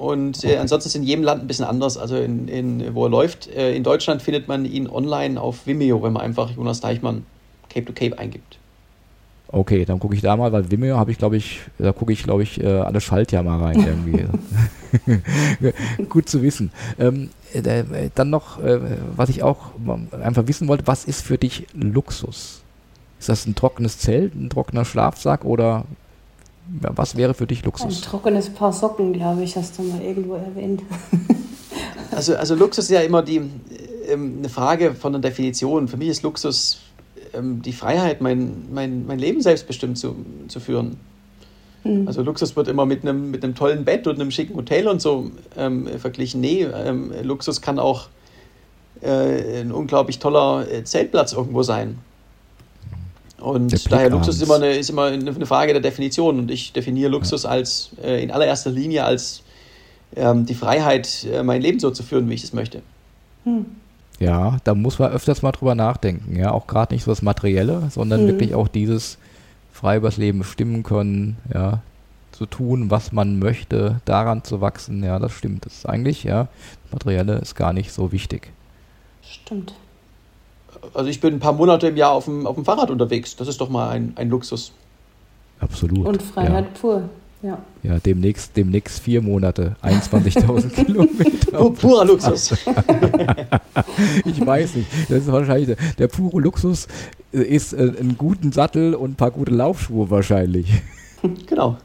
Und äh, ansonsten ist in jedem Land ein bisschen anders, also in, in, wo er läuft. Äh, in Deutschland findet man ihn online auf Vimeo, wenn man einfach Jonas Deichmann Cape to Cape eingibt. Okay, dann gucke ich da mal, weil Vimeo habe ich, glaube ich, da gucke ich, glaube ich, äh, alle Schaltjahr mal rein irgendwie. *laughs* Gut zu wissen. Ähm, äh, dann noch, äh, was ich auch einfach wissen wollte, was ist für dich Luxus? Ist das ein trockenes Zelt, ein trockener Schlafsack oder was wäre für dich Luxus? Ein trockenes Paar Socken, glaube ich, hast du mal irgendwo erwähnt. *laughs* also, also Luxus ist ja immer die, ähm, eine Frage von der Definition. Für mich ist Luxus ähm, die Freiheit, mein, mein, mein Leben selbstbestimmt zu, zu führen. Mhm. Also Luxus wird immer mit einem, mit einem tollen Bett und einem schicken Hotel und so ähm, verglichen. Nee, ähm, Luxus kann auch äh, ein unglaublich toller äh, Zeltplatz irgendwo sein. Und daher Luxus ist immer, eine, ist immer eine Frage der Definition. Und ich definiere Luxus ja. als äh, in allererster Linie als ähm, die Freiheit, äh, mein Leben so zu führen, wie ich es möchte. Hm. Ja, da muss man öfters mal drüber nachdenken. Ja, auch gerade nicht so das Materielle, sondern hm. wirklich auch dieses frei übers Leben bestimmen können, ja, zu tun, was man möchte, daran zu wachsen. Ja, das stimmt. Das ist eigentlich, ja, das Materielle ist gar nicht so wichtig. Stimmt also ich bin ein paar Monate im Jahr auf dem, auf dem Fahrrad unterwegs. Das ist doch mal ein, ein Luxus. Absolut. Und Freiheit ja. pur. Ja. ja, demnächst, demnächst vier Monate, 21.000 *laughs* Kilometer. Pur, purer Luxus. *laughs* ich weiß nicht. Das ist wahrscheinlich der, der pure Luxus ist äh, einen guten Sattel und ein paar gute Laufschuhe wahrscheinlich. Genau.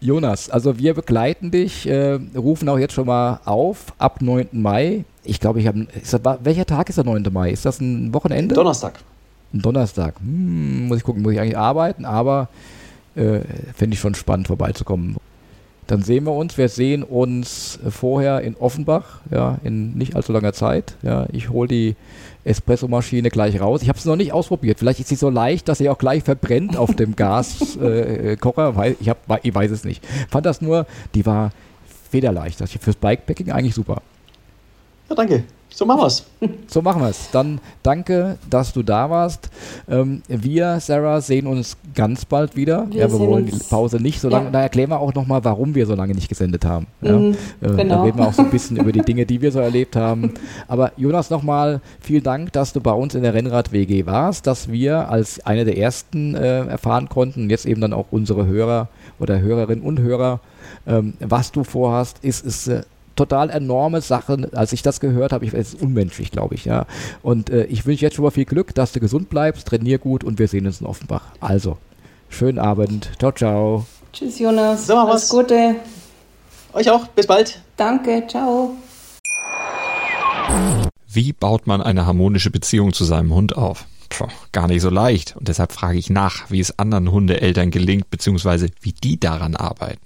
Jonas, also wir begleiten dich, äh, rufen auch jetzt schon mal auf, ab 9. Mai. Ich glaube, ich habe. Welcher Tag ist der 9. Mai? Ist das ein Wochenende? Donnerstag. Ein Donnerstag. Hm, muss ich gucken, muss ich eigentlich arbeiten, aber äh, fände ich schon spannend vorbeizukommen. Dann sehen wir uns. Wir sehen uns vorher in Offenbach, ja, in nicht allzu langer Zeit. Ja, ich hole die Espressomaschine gleich raus. Ich habe es noch nicht ausprobiert. Vielleicht ist sie so leicht, dass sie auch gleich verbrennt auf dem *laughs* Gaskocher. Äh, ich, ich weiß es nicht. Fand das nur, die war federleicht. Das ist fürs Bikepacking eigentlich super. Ja, danke. So machen wir es. *laughs* So machen wir es. Dann danke, dass du da warst. Ähm, wir, Sarah, sehen uns ganz bald wieder. Wir, ja, wir wollen die Pause nicht so lange. Ja. Da erklären wir auch nochmal, warum wir so lange nicht gesendet haben. Ja? Mhm, äh, genau. Da reden wir auch so ein *laughs* bisschen über die Dinge, die wir so erlebt haben. Aber Jonas, nochmal vielen Dank, dass du bei uns in der Rennrad-WG warst, dass wir als eine der ersten äh, erfahren konnten und jetzt eben dann auch unsere Hörer oder Hörerinnen und Hörer, ähm, was du vorhast, ist, ist äh, total enorme Sachen. Als ich das gehört habe, ich, es ist unmenschlich, glaube ich, ja. Und äh, ich wünsche jetzt schon mal viel Glück, dass du gesund bleibst, trainier gut und wir sehen uns in Offenbach. Also, schönen Abend. Ciao, ciao. Tschüss, Jonas. So, Alles Gute. Euch auch. Bis bald. Danke. Ciao. Wie baut man eine harmonische Beziehung zu seinem Hund auf? Puh, gar nicht so leicht. Und deshalb frage ich nach, wie es anderen Hundeeltern gelingt, beziehungsweise wie die daran arbeiten.